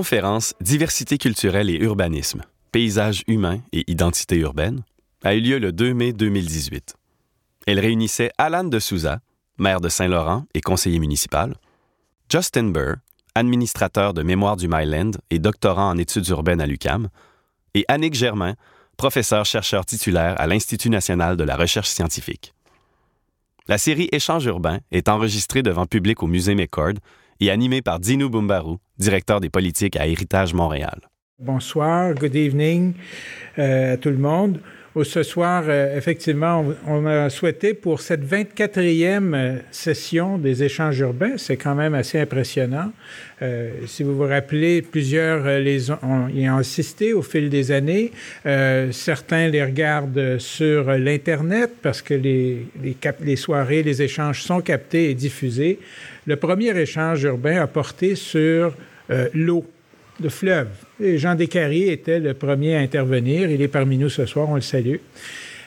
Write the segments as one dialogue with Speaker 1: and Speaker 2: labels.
Speaker 1: Conférence Diversité culturelle et urbanisme, paysage humain et identité urbaine a eu lieu le 2 mai 2018. Elle réunissait Alan de Souza, maire de Saint-Laurent et conseiller municipal, Justin Burr, administrateur de Mémoire du Myland et doctorant en études urbaines à l'UCAM, et Annick Germain, professeur-chercheur titulaire à l'Institut national de la recherche scientifique. La série Échange urbain est enregistrée devant public au Musée McCord et animée par Dino Bumbaru, directeur des politiques à Héritage Montréal.
Speaker 2: Bonsoir, good evening euh, à tout le monde ce soir, euh, effectivement, on, a souhaité pour cette 24e euh, session des échanges urbains, c'est quand même assez impressionnant. Si vous vous rappelez, plusieurs les ont, y ont assisté au fil des années. certains les regardent sur l'Internet parce que les soirées, les échanges sont captés et diffusés. Le premier échange urbain a porté sur l'eau de fleuve. Jean Descarriers était le premier à intervenir. Il est parmi nous ce soir, on le salue.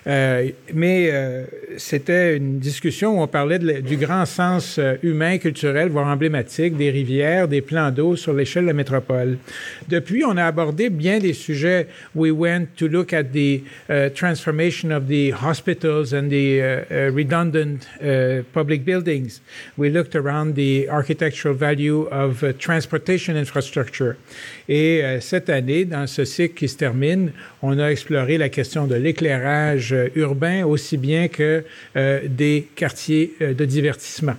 Speaker 2: Euh, mais euh, c'était une discussion où on parlait du grand sens euh, humain, culturel, voire emblématique des rivières, des plans d'eau sur l'échelle de la métropole. Depuis, on a abordé bien des sujets. We went to look at the uh, transformation of the hospitals and the uh, uh, redundant public buildings. We looked around the architectural value of transportation infrastructure. Et cette année, dans ce cycle qui se termine, on a exploré la question de l'éclairage euh, urbains aussi bien que euh, des quartiers euh, de divertissement.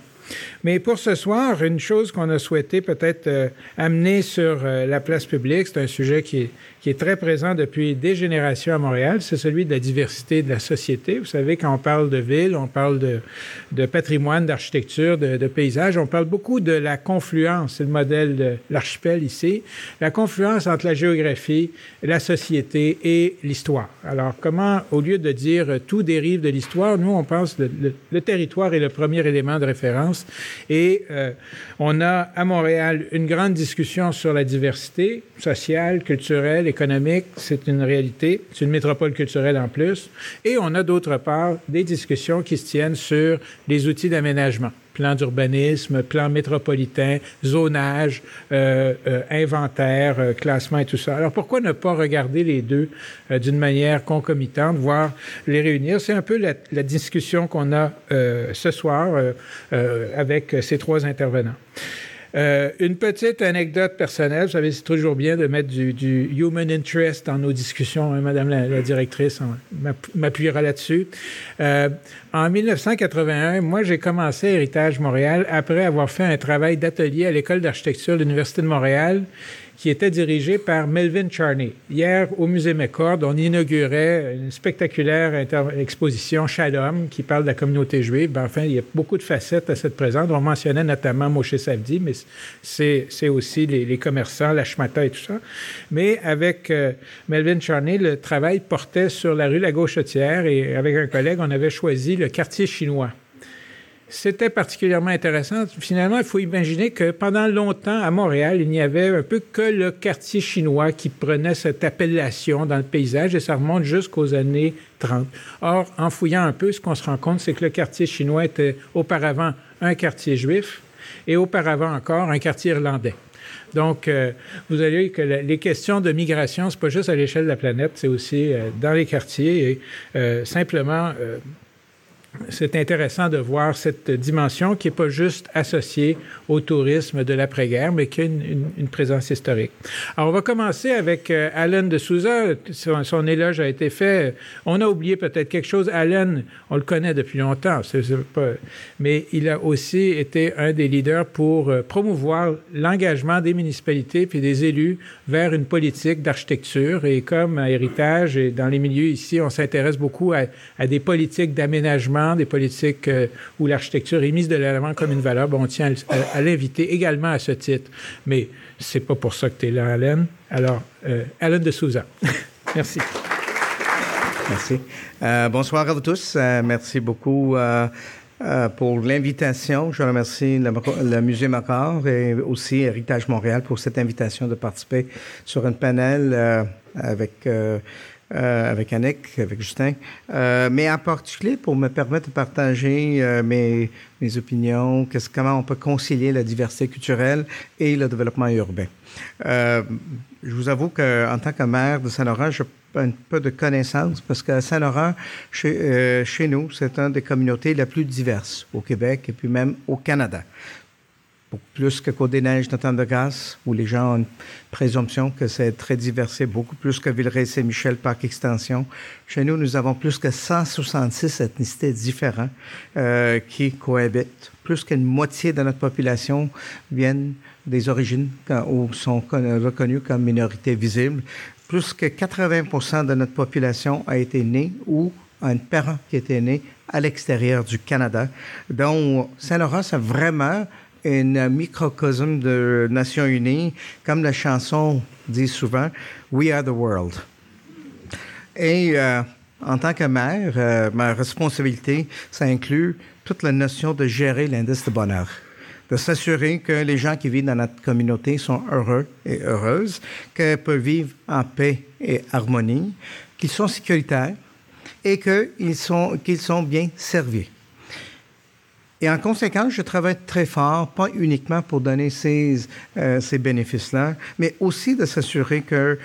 Speaker 2: Mais pour ce soir, une chose qu'on a souhaité peut-être amener sur la place publique, c'est un sujet qui est, très présent depuis des générations à Montréal, c'est celui de la diversité de la société. Vous savez, quand on parle de ville, on parle de, patrimoine, d'architecture, de, paysage, on parle beaucoup de la confluence, c'est le modèle de l'archipel ici, la confluence entre la géographie, la société et l'histoire. Alors, comment, au lieu de dire tout dérive de l'histoire, nous, on pense que le, territoire est le premier élément de référence et euh, on a à Montréal une grande discussion sur la diversité sociale, culturelle, économique, c'est une réalité. C'est une métropole culturelle en plus. Et on a d'autre part des discussions qui se tiennent sur les outils d'aménagement plan d'urbanisme, plan métropolitain, zonage, euh, euh, inventaire, euh, classement et tout ça. Alors pourquoi ne pas regarder les deux d'une manière concomitante, voire les réunir? C'est un peu la, la discussion qu'on a ce soir avec ces trois intervenants. Euh, une petite anecdote personnelle. Vous savez, c'est toujours bien de mettre du, human interest dans nos discussions. Hein, Madame la, directrice m'appuiera là-dessus. Euh, en 1981, moi, j'ai commencé Héritage Montréal après avoir fait un travail d'atelier à l'École d'architecture de l'Université de Montréal qui était dirigé par Melvin Charney. Hier, au Musée McCord, on inaugurait une spectaculaire exposition Shalom qui parle de la communauté juive. Ben, enfin, il y a beaucoup de facettes à cette présence. On mentionnait notamment Moshe Savdi, mais c'est aussi les, commerçants, la Shmata et tout ça. Mais avec euh, Melvin Charney, le travail portait sur la rue La Gauchetière et avec un collègue, on avait choisi le quartier chinois. C'était particulièrement intéressant. Finalement, il faut imaginer que pendant longtemps, à Montréal, il n'y avait un peu que le quartier chinois qui prenait cette appellation dans le paysage et ça remonte jusqu'aux années 30. Or, en fouillant un peu, ce qu'on se rend compte, c'est que le quartier chinois était auparavant un quartier juif et auparavant encore un quartier irlandais. Donc, euh, vous vu que les questions de migration, c'est pas juste à l'échelle de la planète, c'est aussi euh, dans les quartiers et euh, simplement c'est intéressant de voir cette dimension qui n'est pas juste associée au tourisme de l'après-guerre, mais qui a une, présence historique. Alors, on va commencer avec euh, Alan de Souza. Son, éloge a été fait. On a oublié peut-être quelque chose. Alan, on le connaît depuis longtemps, mais il a aussi été un des leaders pour euh, promouvoir l'engagement des municipalités puis des élus vers une politique d'architecture. Et comme héritage et dans les milieux ici, on s'intéresse beaucoup à, à des politiques d'aménagement des politiques euh, où l'architecture est mise de l'avant comme une valeur, on tient à, l'inviter également à ce titre. Mais c'est pas pour ça que tu es là, Alain. Alors, euh, Alain de Souza. merci.
Speaker 3: Merci. Euh, bonsoir à vous tous. merci beaucoup. pour l'invitation. Je remercie le, Musée Macor et aussi Héritage Montréal pour cette invitation de participer sur un panel avec euh, avec Annick, avec Justin, euh, mais en particulier pour me permettre de partager euh, mes, mes opinions, comment on peut concilier la diversité culturelle et le développement urbain. je vous avoue qu'en tant que maire de Saint-Laurent, j'ai un peu de connaissances parce qu'à Saint-Laurent, chez, chez nous, c'est une des communautés les plus diverses au Québec et puis même au Canada plus que Côte-des-Neiges, Notre-Dame-de-Grâce, où les gens ont une présomption que c'est très diversifié, beaucoup plus que Villeray-Saint-Michel, par extension. Chez nous, nous avons plus que 166 ethnicités différentes euh, qui cohabitent. Plus qu'une moitié de notre population viennent des origines ou sont reconnues comme minorités visibles. Plus que 80% de notre population a été née ou a un parent qui était né à l'extérieur du Canada. Donc, Saint-Laurent, c'est vraiment un microcosme de Nations Unies, comme la chanson dit souvent, We are the world. Et euh, en tant que maire, euh, ma responsabilité, ça inclut toute la notion de gérer l'indice de bonheur de s'assurer que les gens qui vivent dans notre communauté sont heureux et heureuses, qu'ils peuvent vivre en paix et harmonie, qu'ils sont sécuritaires et qu'ils sont, qu'ils sont bien servis. Et en conséquence, je travaille très fort, pas uniquement pour donner ces, euh, ces bénéfices-là, mais aussi de s'assurer que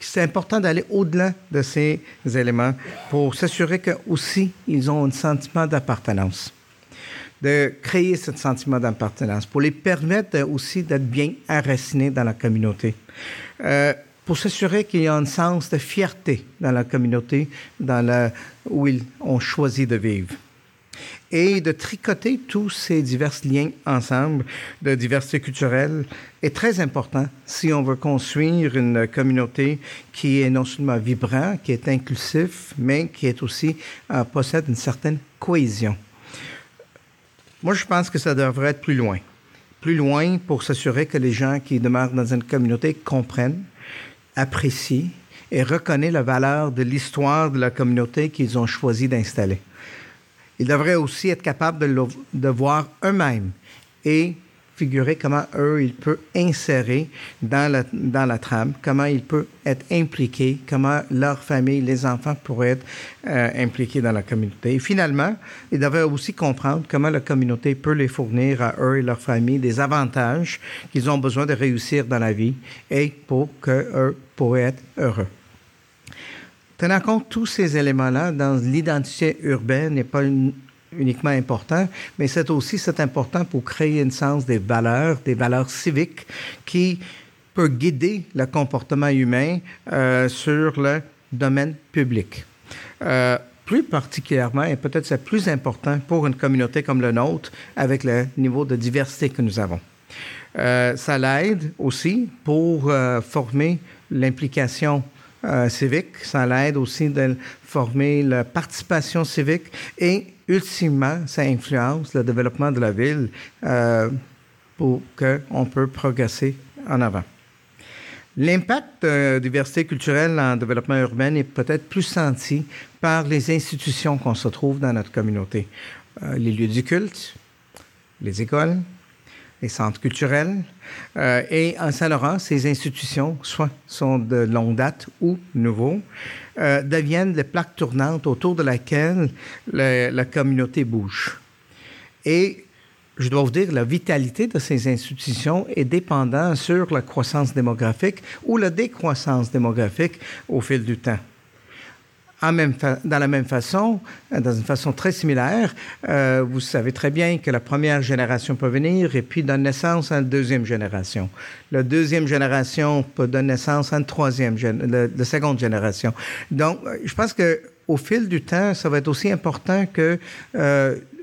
Speaker 3: c'est important d'aller au-delà de ces éléments pour s'assurer que aussi ils ont un sentiment d'appartenance de créer ce sentiment d'appartenance, pour les permettre aussi d'être bien enracinés dans la communauté, euh, pour s'assurer qu'il y a un sens de fierté dans la communauté dans la, où ils ont choisi de vivre et de tricoter tous ces divers liens ensemble de diversité culturelle est très important si on veut construire une communauté qui est non seulement vibrante, qui est inclusif, mais qui est aussi euh, possède une certaine cohésion. Moi, je pense que ça devrait être plus loin. Plus loin pour s'assurer que les gens qui demeurent dans une communauté comprennent, apprécient et reconnaissent la valeur de l'histoire de la communauté qu'ils ont choisi d'installer. Ils devraient aussi être capables de, voir eux-mêmes et figurer comment eux, ils peuvent insérer dans la, dans la trame, comment ils peuvent être impliqués, comment leur famille, les enfants pourraient être euh, impliqués dans la communauté. Et finalement, ils devraient aussi comprendre comment la communauté peut les fournir à eux et leur famille des avantages qu'ils ont besoin de réussir dans la vie et pour qu'eux pourraient être heureux. Tenant compte tous ces éléments-là dans l'identité urbaine n'est pas uniquement important, mais c'est aussi c'est important pour créer une sens des valeurs, des valeurs civiques qui peut guider le comportement humain euh, sur le domaine public. Euh, plus particulièrement, et peut-être c'est plus important pour une communauté comme la nôtre, avec le niveau de diversité que nous avons. Euh, ça l'aide aussi pour former l'implication euh, civique. Ça l'aide aussi de former la participation civique et ultimement, ça influence le développement de la ville euh, pour qu'on peut progresser en avant. L'impact de diversité culturelle en développement urbain est peut-être plus senti par les institutions qu'on se trouve dans notre communauté. Euh, les lieux du culte, les écoles, les centres culturels. Euh, et en Saint-Laurent, ces institutions, soit sont de longue date ou nouveaux, euh, deviennent les plaques tournantes autour de laquelle la communauté bouge. Et je dois vous dire, la vitalité de ces institutions est dépendante sur la croissance démographique ou la décroissance démographique au fil du temps même dans la même façon, euh, dans une façon très similaire, euh, vous savez très bien que la première génération peut venir et puis donner naissance à une deuxième génération. La deuxième génération peut donner naissance à une troisième, la, seconde génération. Donc, euh, je pense que au fil du temps, ça va être aussi important que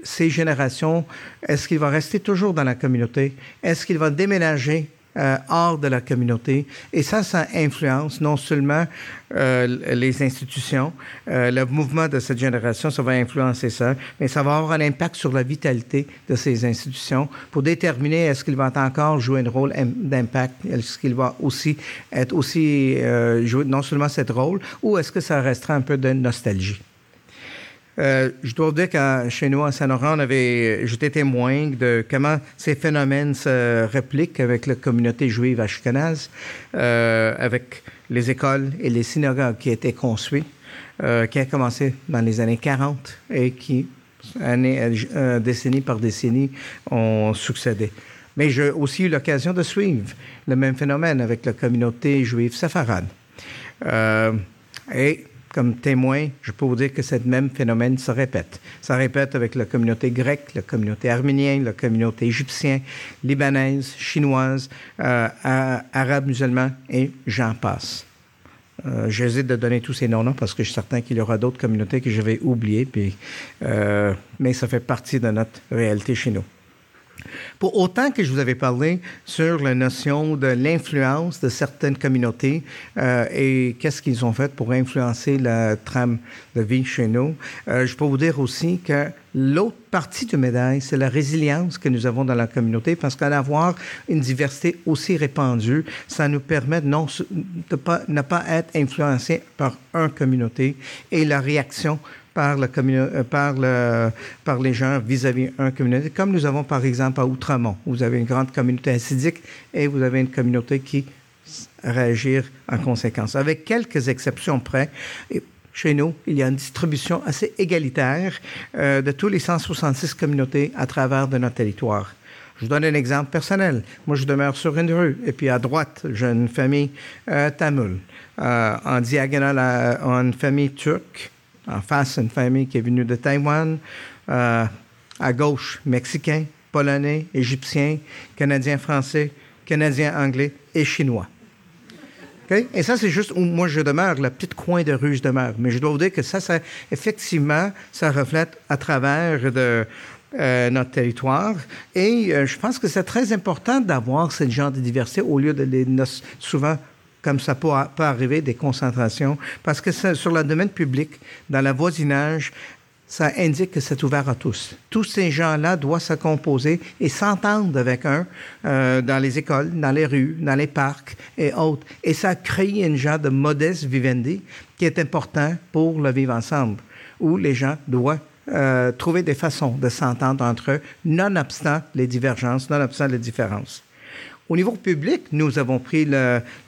Speaker 3: ces générations, est-ce qu'ils vont rester toujours dans la communauté? Est-ce qu'ils vont déménager euh, hors de la communauté. Et ça, ça influence non seulement euh, les institutions, euh, le mouvement de cette génération, ça va influencer ça, mais ça va avoir un impact sur la vitalité de ces institutions pour déterminer est-ce qu'il va encore jouer un rôle d'impact, est-ce qu'il va aussi être aussi jouer non seulement ce rôle, ou est-ce que ça restera un peu de nostalgie? Euh, je dois dire que chez nous, à Saint-Laurent, j'étais témoin de comment ces phénomènes se répliquent avec la communauté juive ashkénaze, euh, avec les écoles et les synagogues qui étaient construites, euh, qui a commencé dans les années 40 et qui, année, euh, décennie par décennie, ont succédé. Mais j'ai aussi eu l'occasion de suivre le même phénomène avec la communauté juive séfarade. Euh, et comme témoin, je peux vous dire que ce même phénomène se répète. Ça répète avec la communauté grecque, la communauté arménienne, la communauté égyptienne, libanaise, chinoise, euh, arabe, musulman, et j'en passe. Euh, j'hésite de donner tous ces noms-là parce que je suis certain qu'il y aura d'autres communautés que je vais oublier, euh, mais ça fait partie de notre réalité chez nous. Pour autant que je vous avais parlé sur la notion de l'influence de certaines communautés euh, et qu'est-ce qu'ils ont fait pour influencer la trame de vie chez nous, euh, je peux vous dire aussi que l'autre partie du médaille, c'est la résilience que nous avons dans la communauté parce qu'à avoir une diversité aussi répandue, ça nous permet non, de pas, ne pas être influencé par une communauté et la réaction par, la euh, par, le, par les gens vis-à-vis d'une communauté, comme nous avons par exemple à Outremont. Vous avez une grande communauté acidique et vous avez une communauté qui réagit en conséquence. Avec quelques exceptions près, chez nous, il y a une distribution assez égalitaire euh, de tous les 166 communautés à travers de notre territoire. Je vous donne un exemple personnel. Moi, je demeure sur une rue, et puis à droite, j'ai une famille euh, tamoul. Euh, en diagonale, à, une famille turque en face, une famille qui est venue de Taïwan. Euh, à gauche, mexicain, polonais, égyptien, canadien français, canadien anglais et chinois. Et ça, c'est juste où moi je demeure, le petit coin de rue je demeure. Mais je dois vous dire que ça, ça effectivement, ça reflète à travers de, euh, notre territoire. Et euh, je pense que c'est très important d'avoir ce genre de diversité au lieu de les souvent comme ça peut, arriver, des concentrations, parce que sur le domaine public, dans le voisinage, ça indique que c'est ouvert à tous. Tous ces gens-là doivent se composer et s'entendre avec un euh, dans les écoles, dans les rues, dans les parcs et autres. Et ça crée un genre de modeste vivendi qui est important pour le vivre ensemble, où les gens doivent euh, trouver des façons de s'entendre entre eux, nonobstant les divergences, nonobstant les différences. Au niveau public, nous avons pris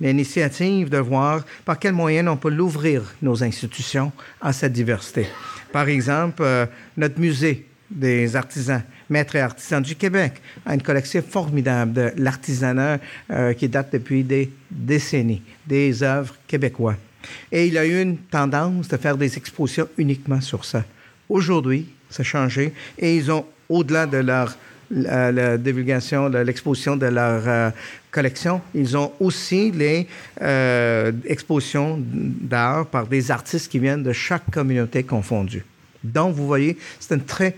Speaker 3: l'initiative de voir par quels moyens on peut l'ouvrir, nos institutions, à cette diversité. Par exemple, euh, notre musée des artisans, maîtres et artisans du Québec, a une collection formidable de l'artisanat euh, qui date depuis des décennies, des œuvres québécoises. Et il a eu une tendance de faire des expositions uniquement sur ça. Aujourd'hui, ça a changé et ils ont, au-delà de leur la, divulgation, l'exposition de leur euh, collection. Ils ont aussi les euh, expositions d'art par des artistes qui viennent de chaque communauté confondue. Donc, vous voyez, c'est un très,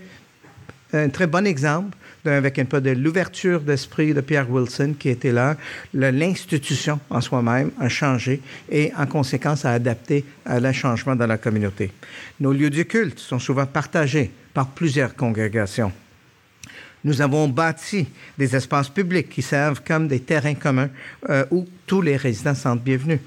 Speaker 3: un très bon exemple avec un peu de l'ouverture d'esprit de Pierre Wilson qui était là. L'institution en soi-même a changé et en conséquence a adapté à le changement dans la communauté. Nos lieux de culte sont souvent partagés par plusieurs congrégations. Nous avons bâti des espaces publics qui servent comme des terrains communs euh, où tous les résidents sont bienvenus.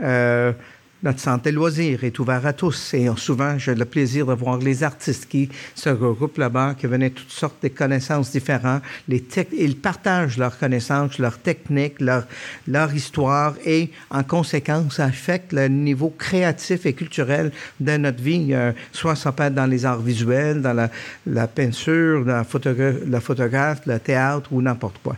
Speaker 3: Euh, notre santé loisir est ouvert à tous et souvent j'ai le plaisir de voir les artistes qui se regroupent là-bas, qui venaient toutes sortes de connaissances différentes. Ils partagent leurs connaissances, leurs techniques, leur, histoire et en conséquence, ça affecte le niveau créatif et culturel de notre vie, euh, soit ça peut être dans les arts visuels, dans la, peinture, dans la, photographe, la photographe, le théâtre ou n'importe quoi.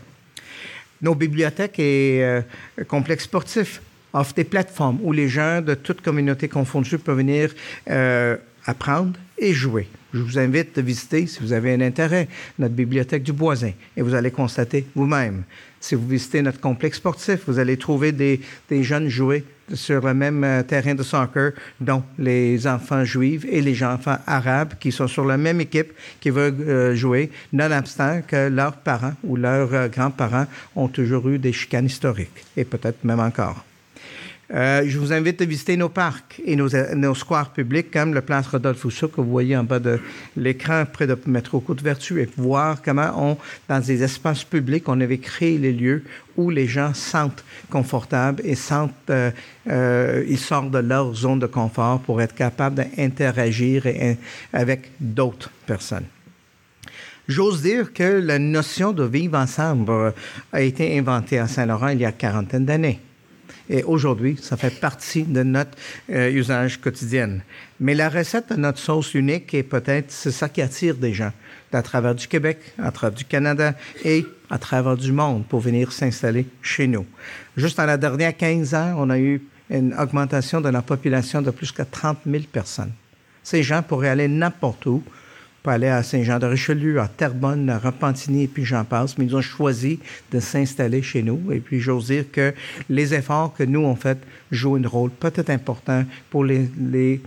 Speaker 3: Nos bibliothèques et euh, complexes sportifs offre des plateformes où les gens de toute communauté confondue peuvent venir euh, apprendre et jouer. Je vous invite à visiter, si vous avez un intérêt, notre bibliothèque du Boisin et vous allez constater vous-même. Si vous visitez notre complexe sportif, vous allez trouver des, jeunes jouer sur le même euh, terrain de soccer, dont les enfants juifs et les enfants arabes qui sont sur la même équipe, qui veulent euh, jouer, nonobstant que leurs parents ou leurs grands-parents ont toujours eu des chicanes historiques, et peut-être même encore. Euh, je vous invite à visiter nos parcs et nos, nos squares publics, comme le place Rodolphe Rousseau que vous voyez en bas de l'écran près de métro Côte-Vertu, et voir comment on, dans des espaces publics, on avait créé les lieux où les gens sentent confortables et sentent, euh, euh, ils sortent de leur zone de confort pour être capables d'interagir avec d'autres personnes. J'ose dire que la notion de vivre ensemble a été inventée à Saint-Laurent il y a quarantaine d'années. Et aujourd'hui, ça fait partie de notre euh, usage quotidien. Mais la recette de notre sauce unique est peut-être, c'est ça qui attire des gens à travers du Québec, à travers du Canada et à travers du monde pour venir s'installer chez nous. Juste en la dernière 15 ans, on a eu une augmentation de la population de plus que 30 000 personnes. Ces gens pourraient aller n'importe où, aller à Saint-Jean-de-Richelieu, à Terrebonne, à Repentigny, et puis j'en passe, mais ils ont choisi de s'installer chez nous. Et puis j'ose dire que les efforts que nous, on fait, jouent un rôle peut-être important pour les, les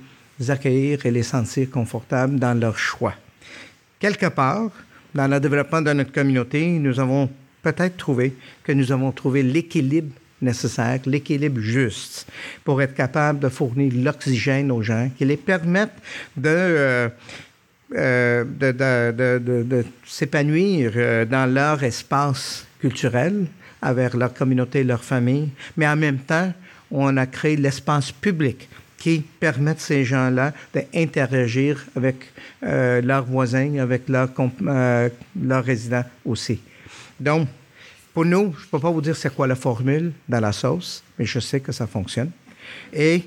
Speaker 3: accueillir et les sentir confortables dans leur choix. Quelque part, dans le développement de notre communauté, nous avons peut-être trouvé que nous avons trouvé l'équilibre nécessaire, l'équilibre juste pour être capable de fournir l'oxygène aux gens qui les permettent de, euh, euh, de, s'épanouir euh, dans leur espace culturel, avec leur communauté, leur famille, mais en même temps, on a créé l'espace public qui permet ces gens-là d'interagir avec euh, leurs voisins, avec leurs, leurs résidents aussi. Donc, pour nous, je ne peux pas vous dire c'est quoi la formule dans la sauce, mais je sais que ça fonctionne. Et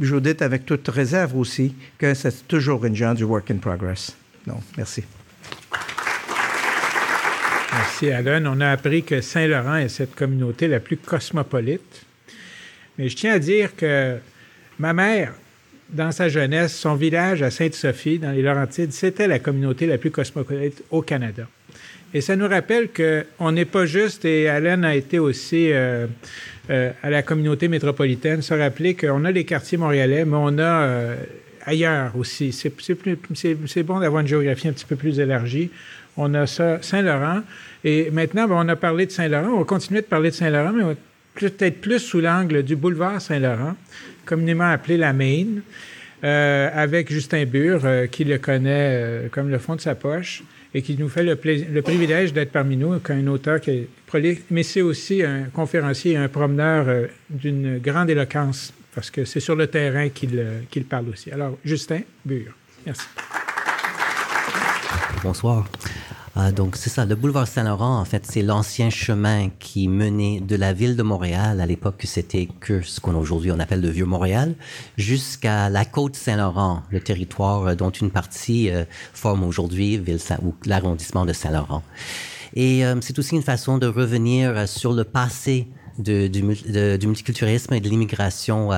Speaker 3: je vous dis avec toute réserve aussi que c'est toujours une genre du work in progress. Donc, merci.
Speaker 2: Merci, Alan. On a appris que Saint-Laurent est cette communauté la plus cosmopolite. Mais je tiens à dire que ma mère, dans sa jeunesse, son village à Sainte-Sophie, dans les Laurentides, c'était la communauté la plus cosmopolite au Canada. Et ça nous rappelle qu'on n'est pas juste, et Alan a été aussi euh, euh, à la communauté métropolitaine, se rappeler qu'on a les quartiers montréalais, mais on a euh, ailleurs aussi. C'est bon d'avoir une géographie un petit peu plus élargie. On a ça, Saint-Laurent. Et maintenant, ben, on a parlé de Saint-Laurent. On va continuer de parler de Saint-Laurent, mais peut-être plus sous l'angle du boulevard Saint-Laurent, communément appelé la Main, euh, avec Justin Bure, qui le connaît comme le fond de sa poche et qui nous fait le, privilège d'être parmi nous, qu'un auteur qui est prolixe, mais c'est aussi un conférencier et un promeneur euh, d'une grande éloquence, parce que c'est sur le terrain qu'il euh, parle aussi. Alors, Justin Bure, merci.
Speaker 4: Bonsoir. Euh, donc c'est ça, le boulevard Saint-Laurent, en fait, c'est l'ancien chemin qui menait de la ville de Montréal, à l'époque c'était que ce qu'on aujourd'hui on appelle le Vieux-Montréal, jusqu'à la côte Saint-Laurent, le territoire dont une partie euh, forme aujourd'hui l'arrondissement de Saint-Laurent. Et euh, c'est aussi une façon de revenir euh, sur le passé du, multiculturalisme et de l'immigration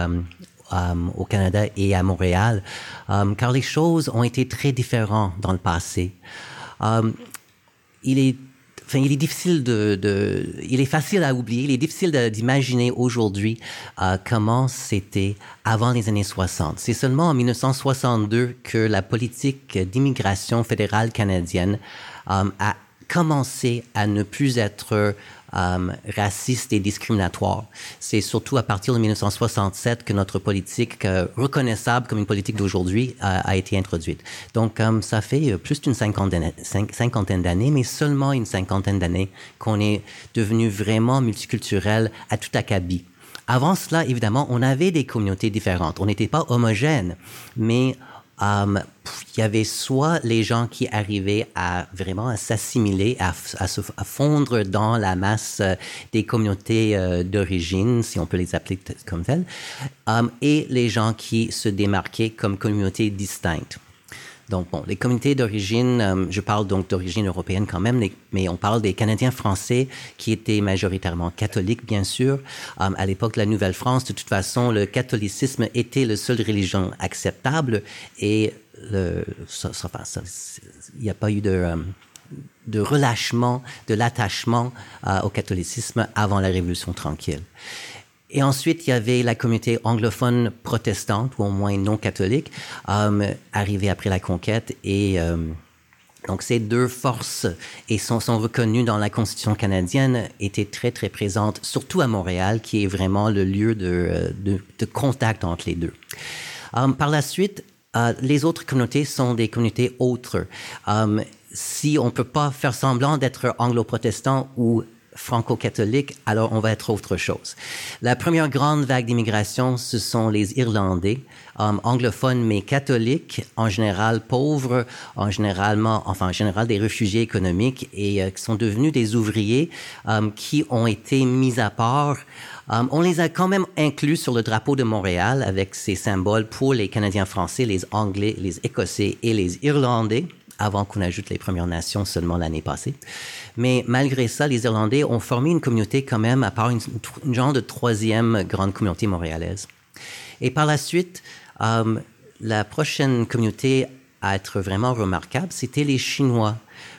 Speaker 4: au Canada et à Montréal, car les choses ont été très différentes dans le passé. Il est Enfin, il est difficile de, il est facile à oublier, il est difficile d'imaginer aujourd'hui euh, comment c'était avant les années 60. C'est seulement en 1962 que la politique d'immigration fédérale canadienne euh, a commencé à ne plus être euh, raciste et discriminatoire. C'est surtout à partir de 1967 que notre politique, euh, reconnaissable comme une politique d'aujourd'hui, euh, a été introduite. Donc, ça fait plus d'une cinquantaine d'années, mais seulement une cinquantaine d'années qu'on est devenu vraiment multiculturel à tout acabit. Avant cela, évidemment, on avait des communautés différentes. On n'était pas homogène, mais Um, il y avait soit les gens qui arrivaient à vraiment à s'assimiler, à, se, fondre dans la masse euh, des communautés euh, d'origine, si on peut les appeler comme telles, um, et les gens qui se démarquaient comme communautés distinctes. Donc, bon, les communautés d'origine, euh, je parle donc d'origine européenne quand même, mais on parle des Canadiens français qui étaient majoritairement catholiques, bien sûr. Euh, à l'époque de la Nouvelle-France, de toute façon, le catholicisme était la seule religion acceptable et le, ça, ça, ça, il n'y a pas eu de... Euh, relâchement, de l'attachement au catholicisme avant la Révolution tranquille. Et ensuite, il y avait la communauté anglophone protestante, ou au moins non catholique, euh, arrivée après la conquête et euh, Donc ces deux forces et sont, reconnues dans la Constitution canadienne étaient très très présentes, surtout à Montréal, qui est vraiment le lieu de, de contact entre les deux. Par la suite, les autres communautés sont des communautés autres. Si on peut pas faire semblant d'être anglo-protestant ou franco-catholique, alors on va être autre chose. La première grande vague d'immigration, ce sont les Irlandais, anglophones mais catholiques, en général pauvres, en généralement, enfin en général des réfugiés économiques et euh, qui sont devenus des ouvriers qui ont été mis à part. On les a quand même inclus sur le drapeau de Montréal avec ces symboles pour les Canadiens français, les Anglais, les Écossais et les Irlandais avant qu'on ajoute les Premières Nations seulement l'année passée. Mais malgré ça, les Irlandais ont formé une communauté quand même, à part une, genre de troisième grande communauté montréalaise. Et par la suite, euh, la prochaine communauté à être vraiment remarquable, c'était les Chinois,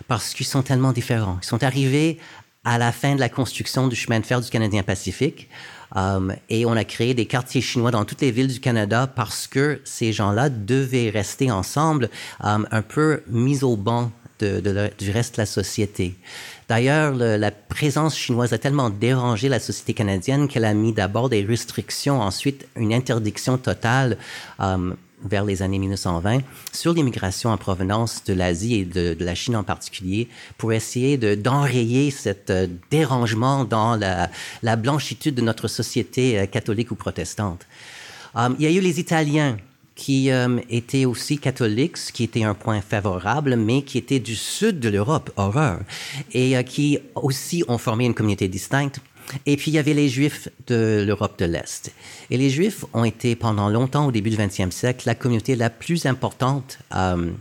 Speaker 4: parce qu'ils sont tellement différents. Ils sont arrivés à la fin de la construction du chemin de fer du Canadien Pacifique. Um, et on a créé des quartiers chinois dans toutes les villes du Canada parce que ces gens-là devaient rester ensemble, um, un peu mis au banc de, de du reste de la société. D'ailleurs, la présence chinoise a tellement dérangé la société canadienne qu'elle a mis d'abord des restrictions, ensuite une interdiction totale um, vers les années 1920 sur l'immigration en provenance de l'Asie et de, de, la Chine en particulier pour essayer de, d'enrayer cet euh, dérangement dans la, la, blanchitude de notre société euh, catholique ou protestante. Um, il y a eu les Italiens qui um, étaient aussi catholiques, ce qui était un point favorable, mais qui étaient du sud de l'Europe, horreur, et uh, qui aussi ont formé une communauté distincte et puis, il y avait les Juifs de l'Europe de l'Est. Et les Juifs ont été pendant longtemps, au début du 20e siècle, la communauté la plus importante, euh,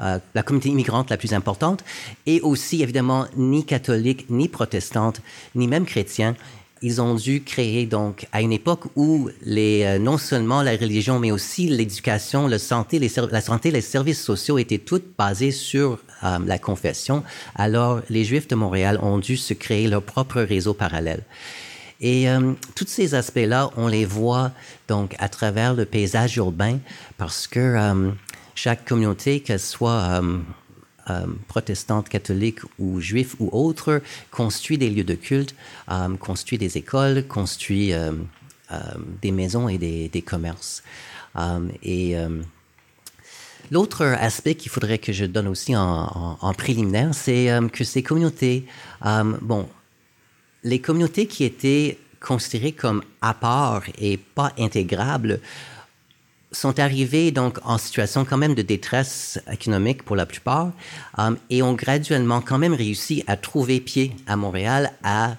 Speaker 4: euh, la communauté immigrante la plus importante, et aussi, évidemment, ni catholique, ni protestante, ni même chrétien. Ils ont dû créer, donc, à une époque où les, euh, non seulement la religion, mais aussi l'éducation, la santé, les, la santé, les services sociaux étaient toutes basés sur euh, la confession, alors les Juifs de Montréal ont dû se créer leur propre réseau parallèle. Et euh, tous ces aspects-là, on les voit donc à travers le paysage urbain parce que euh, chaque communauté, qu'elle soit euh, euh, protestante, catholique ou juif ou autre, construit des lieux de culte, euh, construit des écoles, construit euh, des maisons et des, commerces. et L'autre aspect qu'il faudrait que je donne aussi en, en, préliminaire, c'est que ces communautés, bon, les communautés qui étaient considérées comme à part et pas intégrables sont arrivées donc en situation quand même de détresse économique pour la plupart euh, et ont graduellement quand même réussi à trouver pied à Montréal, à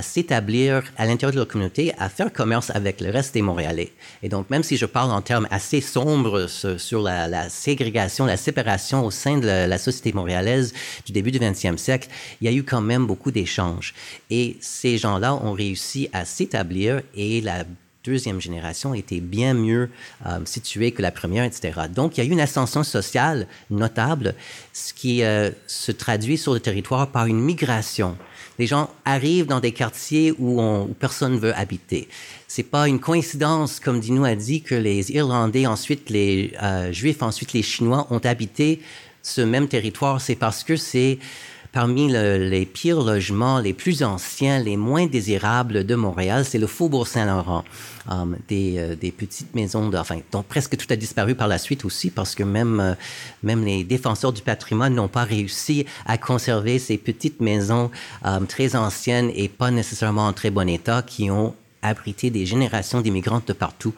Speaker 4: s'établir à l'intérieur de leur communauté, à faire commerce avec le reste des Montréalais. Et donc, même si je parle en termes assez sombres sur la, la ségrégation, la séparation au sein de la, la, société montréalaise du début du 20e siècle, il y a eu quand même beaucoup d'échanges. Et ces gens-là ont réussi à s'établir et la deuxième génération était bien mieux euh, située que la première, etc. Donc, il y a eu une ascension sociale notable, ce qui euh, se traduit sur le territoire par une migration les gens arrivent dans des quartiers où, on, où personne veut habiter. C'est pas une coïncidence, comme Dino a dit, que les Irlandais, ensuite les euh, Juifs, ensuite les Chinois ont habité ce même territoire. C'est parce que c'est parmi le, les pires logements, les plus anciens, les moins désirables de Montréal, c'est le Faubourg Saint-Laurent. Um, des, euh, des, petites maisons, de, enfin, dont presque tout a disparu par la suite aussi, parce que même, euh, même les défenseurs du patrimoine n'ont pas réussi à conserver ces petites maisons um, très anciennes et pas nécessairement en très bon état, qui ont abrité des générations d'immigrants de partout.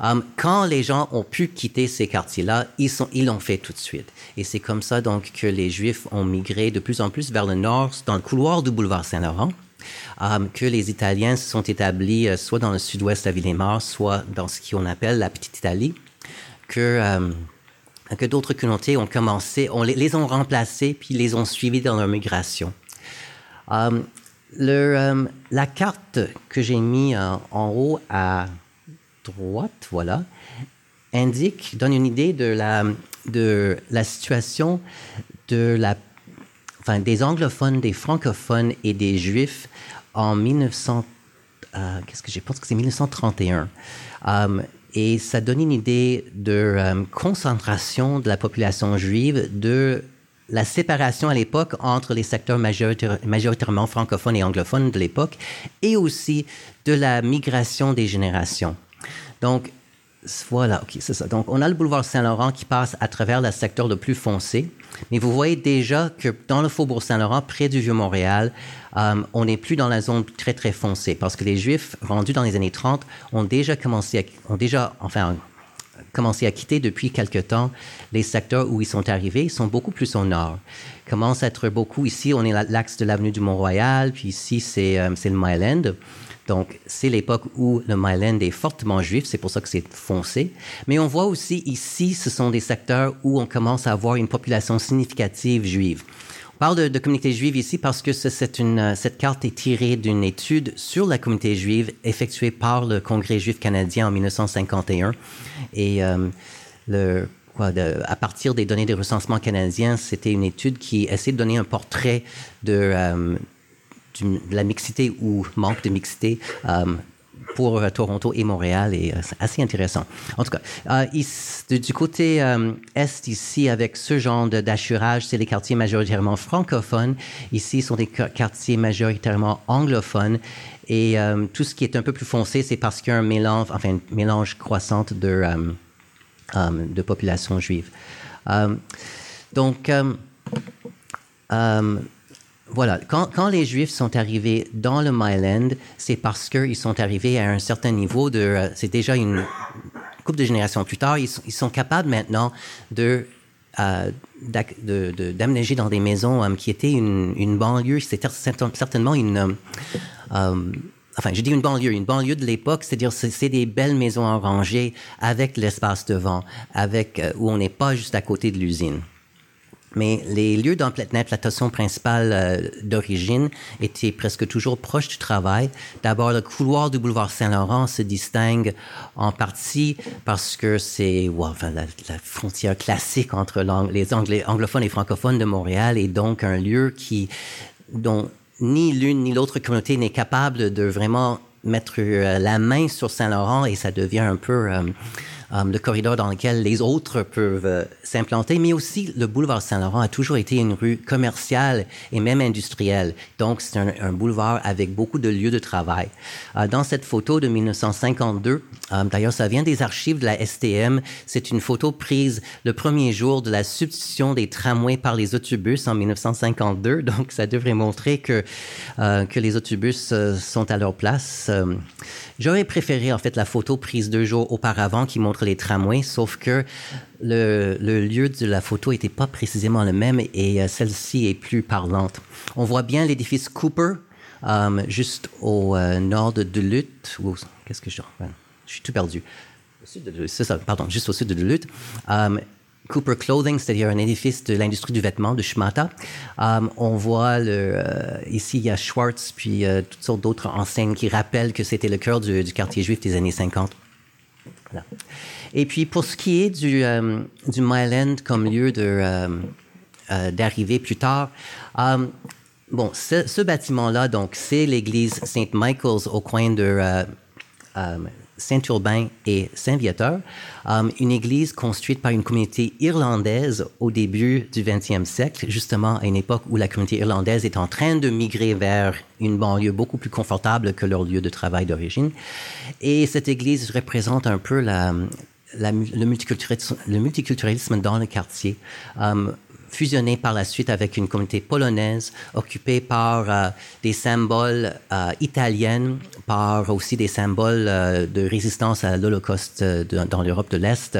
Speaker 4: Um, quand les gens ont pu quitter ces quartiers-là, ils l'ont fait tout de suite. Et c'est comme ça donc que les Juifs ont migré de plus en plus vers le nord, dans le couloir du boulevard Saint-Laurent. Um, que les Italiens se sont établis euh, soit dans le sud-ouest à Villemar, soit dans ce qu'on appelle la Petite Italie, que, um, que d'autres communautés ont commencé, on les, ont remplacés, puis les ont suivis dans leur migration. La carte que j'ai mis euh, en haut à droite, voilà, indique, donne une idée de la, de la situation de la, enfin, des anglophones, des francophones et des juifs en 1900, euh, qu'est-ce que c'est 1931. Um, et ça donne une idée de um, concentration de la population juive de la séparation à l'époque entre les secteurs majoritairement francophones et anglophones de l'époque, et aussi de la migration des générations. Donc, voilà, ok, c'est ça. Donc, on a le boulevard Saint-Laurent qui passe à travers le secteur le plus foncé. Mais vous voyez déjà que dans le faubourg Saint-Laurent, près du Vieux-Montréal, euh, on n'est plus dans la zone très, très foncée parce que les Juifs, rendus dans les années 30, ont déjà commencé à, ont déjà, enfin, commencé à quitter depuis quelque temps les secteurs où ils sont arrivés. Ils sont beaucoup plus au nord. Commence à être beaucoup ici, on est l'axe de l'avenue du Mont-Royal, puis ici, c'est euh, le Myland. Donc, c'est l'époque où le Myland est fortement juif, c'est pour ça que c'est foncé. Mais on voit aussi ici, ce sont des secteurs où on commence à avoir une population significative juive. On parle de, communauté juive ici parce que une, cette carte est tirée d'une étude sur la communauté juive effectuée par le Congrès juif canadien en 1951. Et euh, le, de, à partir des données des recensements canadiens, c'était une étude qui essaie de donner un portrait de, euh, de la mixité ou manque de mixité euh, pour euh, Toronto et Montréal et euh, c'est assez intéressant. En tout cas, du côté est ici, avec ce genre d'assurage, c'est les quartiers majoritairement francophones. Ici, sont des quartiers majoritairement anglophones. Et tout ce qui est un peu plus foncé, c'est parce qu'il y a un mélange, enfin, un mélange croissante de, de populations juives. donc, voilà, quand, les Juifs sont arrivés dans le Myland, c'est parce qu'ils sont arrivés à un certain niveau de... Euh, c'est déjà une couple de générations plus tard, ils, sont capables maintenant de euh, d'aménager dans des maisons euh, qui étaient une, banlieue, c'était certainement une... Euh, enfin, je dis une banlieue, une banlieue de l'époque, c'est-à-dire c'est des belles maisons arrangées avec l'espace devant, avec où on n'est pas juste à côté de l'usine. Mais les lieux d'implantation principale euh, d'origine étaient presque toujours proches du travail. D'abord, le couloir du boulevard Saint-Laurent se distingue en partie parce que c'est enfin, la, frontière classique entre les anglophones et francophones de Montréal et donc un lieu qui, dont ni l'une ni l'autre communauté n'est capable de vraiment mettre euh, la main sur Saint-Laurent et ça devient un peu... Euh, euh, le corridor dans lequel les autres peuvent s'implanter, mais aussi le boulevard Saint-Laurent a toujours été une rue commerciale et même industrielle. Donc, c'est un, boulevard avec beaucoup de lieux de travail. Dans cette photo de 1952, d'ailleurs, ça vient des archives de la STM, c'est une photo prise le premier jour de la substitution des tramways par les autobus en 1952. Donc, ça devrait montrer que, que les autobus sont à leur place. J'aurais préféré en fait la photo prise deux jours auparavant qui montre les tramways, sauf que le, lieu de la photo n'était pas précisément le même et euh, celle-ci est plus parlante. On voit bien l'édifice Cooper euh, juste au euh, nord de Duluth. Qu'est-ce que je... Je suis tout perdu. C'est ça, pardon, juste au sud de Duluth. Cooper Clothing, c'est-à-dire un édifice de l'industrie du vêtement de Schmata. Euh, on voit le, euh, ici, il y a Schwartz, puis euh, toutes sortes d'autres enseignes qui rappellent que c'était le cœur du, quartier juif des années 50. Et puis, pour ce qui est du, du Myland comme lieu d'arrivée plus tard, bon, ce, ce bâtiment-là, donc, c'est l'église Saint Michael's au coin de Saint-Urbain et Saint-Viateur, euh, une église construite par une communauté irlandaise au début du 20e siècle, justement à une époque où la communauté irlandaise est en train de migrer vers une banlieue beaucoup plus confortable que leur lieu de travail d'origine. Et cette église représente un peu la, le, multiculturalisme, le, multiculturalisme, dans le quartier. Euh, fusionné par la suite avec une communauté polonaise occupée par euh, des symboles euh, italiennes, par aussi des symboles euh, de résistance à l'Holocauste dans l'Europe de l'Est.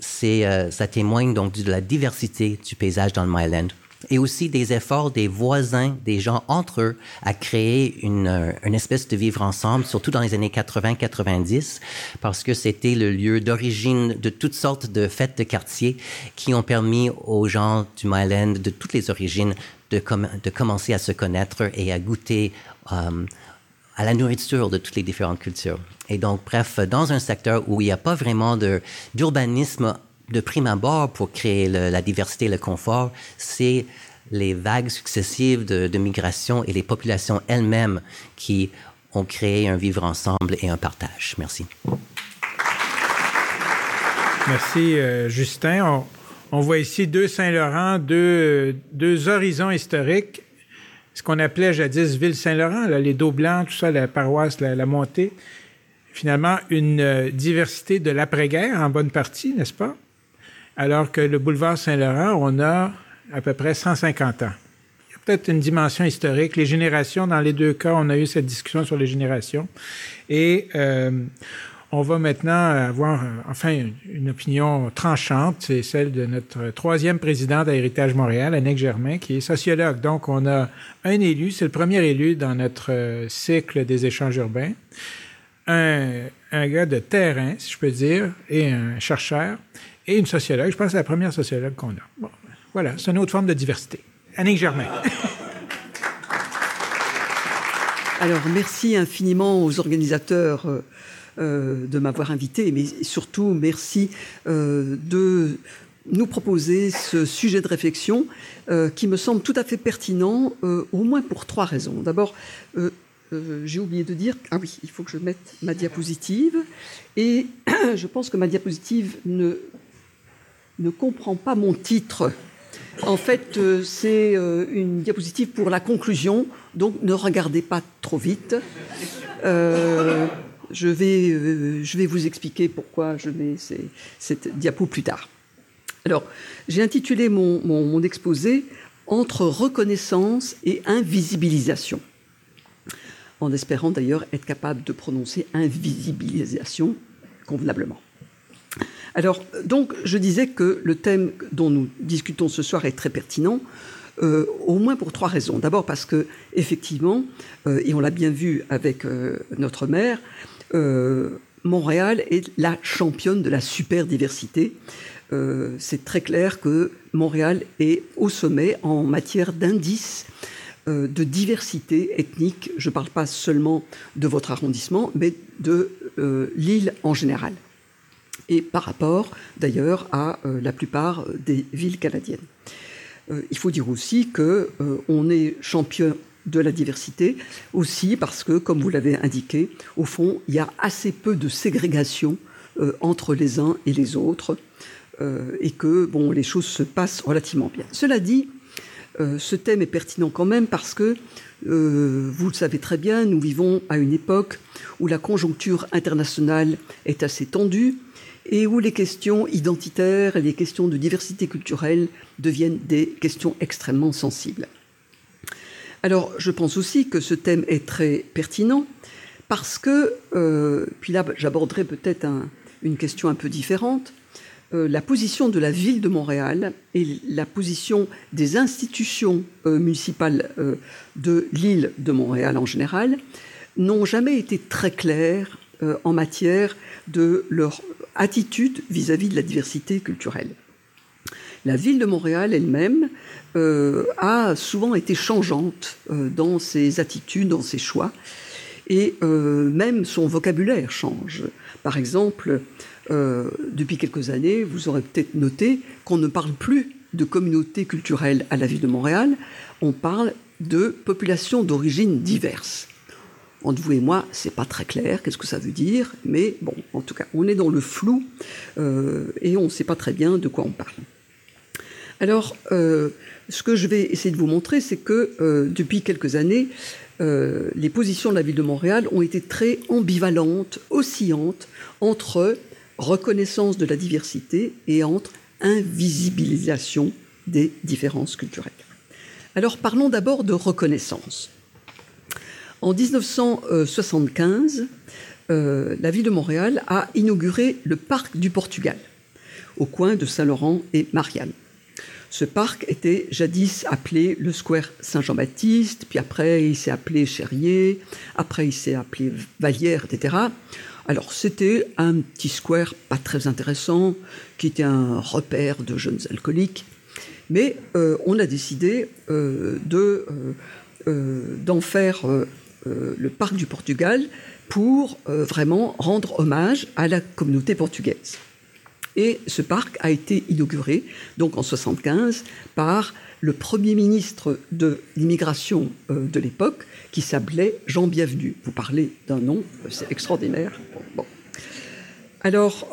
Speaker 4: ça témoigne donc de la diversité du paysage dans le Myland et aussi des efforts des voisins, des gens entre eux, à créer une, euh, une espèce de vivre ensemble, surtout dans les années 80-90, parce que c'était le lieu d'origine de toutes sortes de fêtes de quartier qui ont permis aux gens du Myland de toutes les origines de, commencer à se connaître et à goûter euh, à la nourriture de toutes les différentes cultures. Et donc, bref, dans un secteur où il n'y a pas vraiment d'urbanisme de prime abord pour créer la diversité et le confort, c'est les vagues successives de, migration et les populations elles-mêmes qui ont créé un vivre ensemble et un partage. Merci.
Speaker 2: Merci, euh, Justin. On voit ici deux Saint-Laurent, deux, deux horizons historiques, ce qu'on appelait jadis Ville Saint-Laurent, les dos blancs, tout ça, la paroisse, la, montée. Finalement, une euh, diversité de l'après-guerre en bonne partie, n'est-ce pas? Alors que le boulevard Saint-Laurent, on a à peu près 150 ans. Il y a peut-être une dimension historique. Les générations, dans les deux cas, on a eu cette discussion sur les générations. Et euh, on va maintenant avoir, euh, enfin, une opinion tranchante. C'est celle de notre troisième présidente à Héritage Montréal, Annick Germain, qui est sociologue. Donc, on a un élu, c'est le premier élu dans notre euh, cycle des échanges urbains. Un, un, gars de terrain, si je peux dire, et un chercheur, et une sociologue. Je pense que c'est la première sociologue qu'on a. Bon, voilà, c'est une autre forme de diversité. Annick Germain.
Speaker 5: Alors, merci infiniment aux organisateurs euh, euh, de m'avoir invité, mais surtout merci euh, de nous proposer ce sujet de réflexion qui me semble tout à fait pertinent, au moins pour trois raisons. D'abord, j'ai oublié de dire, ah oui, il faut que je mette ma diapositive, et je pense que ma diapositive ne, ne comprend pas mon titre. En fait, c'est une diapositive pour la conclusion, donc ne regardez pas trop vite. Je vais, euh, je vais vous expliquer pourquoi je mets cette diapo plus tard. Alors, j'ai intitulé mon, mon, exposé Entre reconnaissance et invisibilisation, en espérant d'ailleurs être capable de prononcer invisibilisation convenablement. Alors, donc, je disais que le thème dont nous discutons ce soir est très pertinent, euh, au moins pour trois raisons. D'abord parce que, effectivement, euh, et on l'a bien vu avec notre maire, euh, Montréal est la championne de la super diversité. Euh, c'est très clair que Montréal est au sommet en matière d'indices euh, de diversité ethnique. Je ne parle pas seulement de votre arrondissement, mais de l'île en général. Et par rapport, d'ailleurs, à la plupart des villes canadiennes. il faut dire aussi qu'on est champion de la diversité, aussi parce que, comme vous l'avez indiqué, au fond, il y a assez peu de ségrégation euh, entre les uns et les autres, euh, et que bon, les choses se passent relativement bien. Cela dit, euh, ce thème est pertinent quand même parce que, vous le savez très bien, nous vivons à une époque où la conjoncture internationale est assez tendue et où les questions identitaires les questions de diversité culturelle deviennent des questions extrêmement sensibles. Alors, je pense aussi que ce thème est très pertinent parce que, euh, puis là, j'aborderai peut-être une question un peu différente. Euh, la position de la ville de Montréal et la position des institutions euh, municipales de l'île de Montréal en général n'ont jamais été très claires en matière de leur attitude vis à -vis de la diversité culturelle. La ville de Montréal elle-même euh, a souvent été changeante euh, dans ses attitudes, dans ses choix, et euh, même son vocabulaire change. Par exemple, depuis quelques années, vous aurez peut-être noté qu'on ne parle plus de communauté culturelle à la ville de Montréal, on parle de population d'origine diverse. Entre vous et moi, c'est pas très clair, qu'est-ce que ça veut dire, mais bon, en tout cas, on est dans le flou et on ne sait pas très bien de quoi on parle. Alors, euh, ce que je vais essayer de vous montrer, c'est que euh, depuis quelques années, euh, les positions de la ville de Montréal ont été très ambivalentes, oscillantes entre reconnaissance de la diversité et entre invisibilisation des différences culturelles. Alors parlons d'abord de reconnaissance. En 1975, la ville de Montréal a inauguré le parc du Portugal, au coin de Saint-Laurent et Marianne. Ce parc était jadis appelé le Square Saint-Jean-Baptiste, puis après il s'est appelé Cherrier, après il s'est appelé Vallière, etc. Alors c'était un petit square pas très intéressant, qui était un repère de jeunes alcooliques, mais euh, on a décidé euh, de, euh, d'en faire le parc du Portugal pour vraiment rendre hommage à la communauté portugaise. Et ce parc a été inauguré, donc en 75, par le premier ministre de l'immigration euh, de l'époque, qui s'appelait Jean Bienvenu. Vous parlez d'un nom, euh, c'est extraordinaire. alors,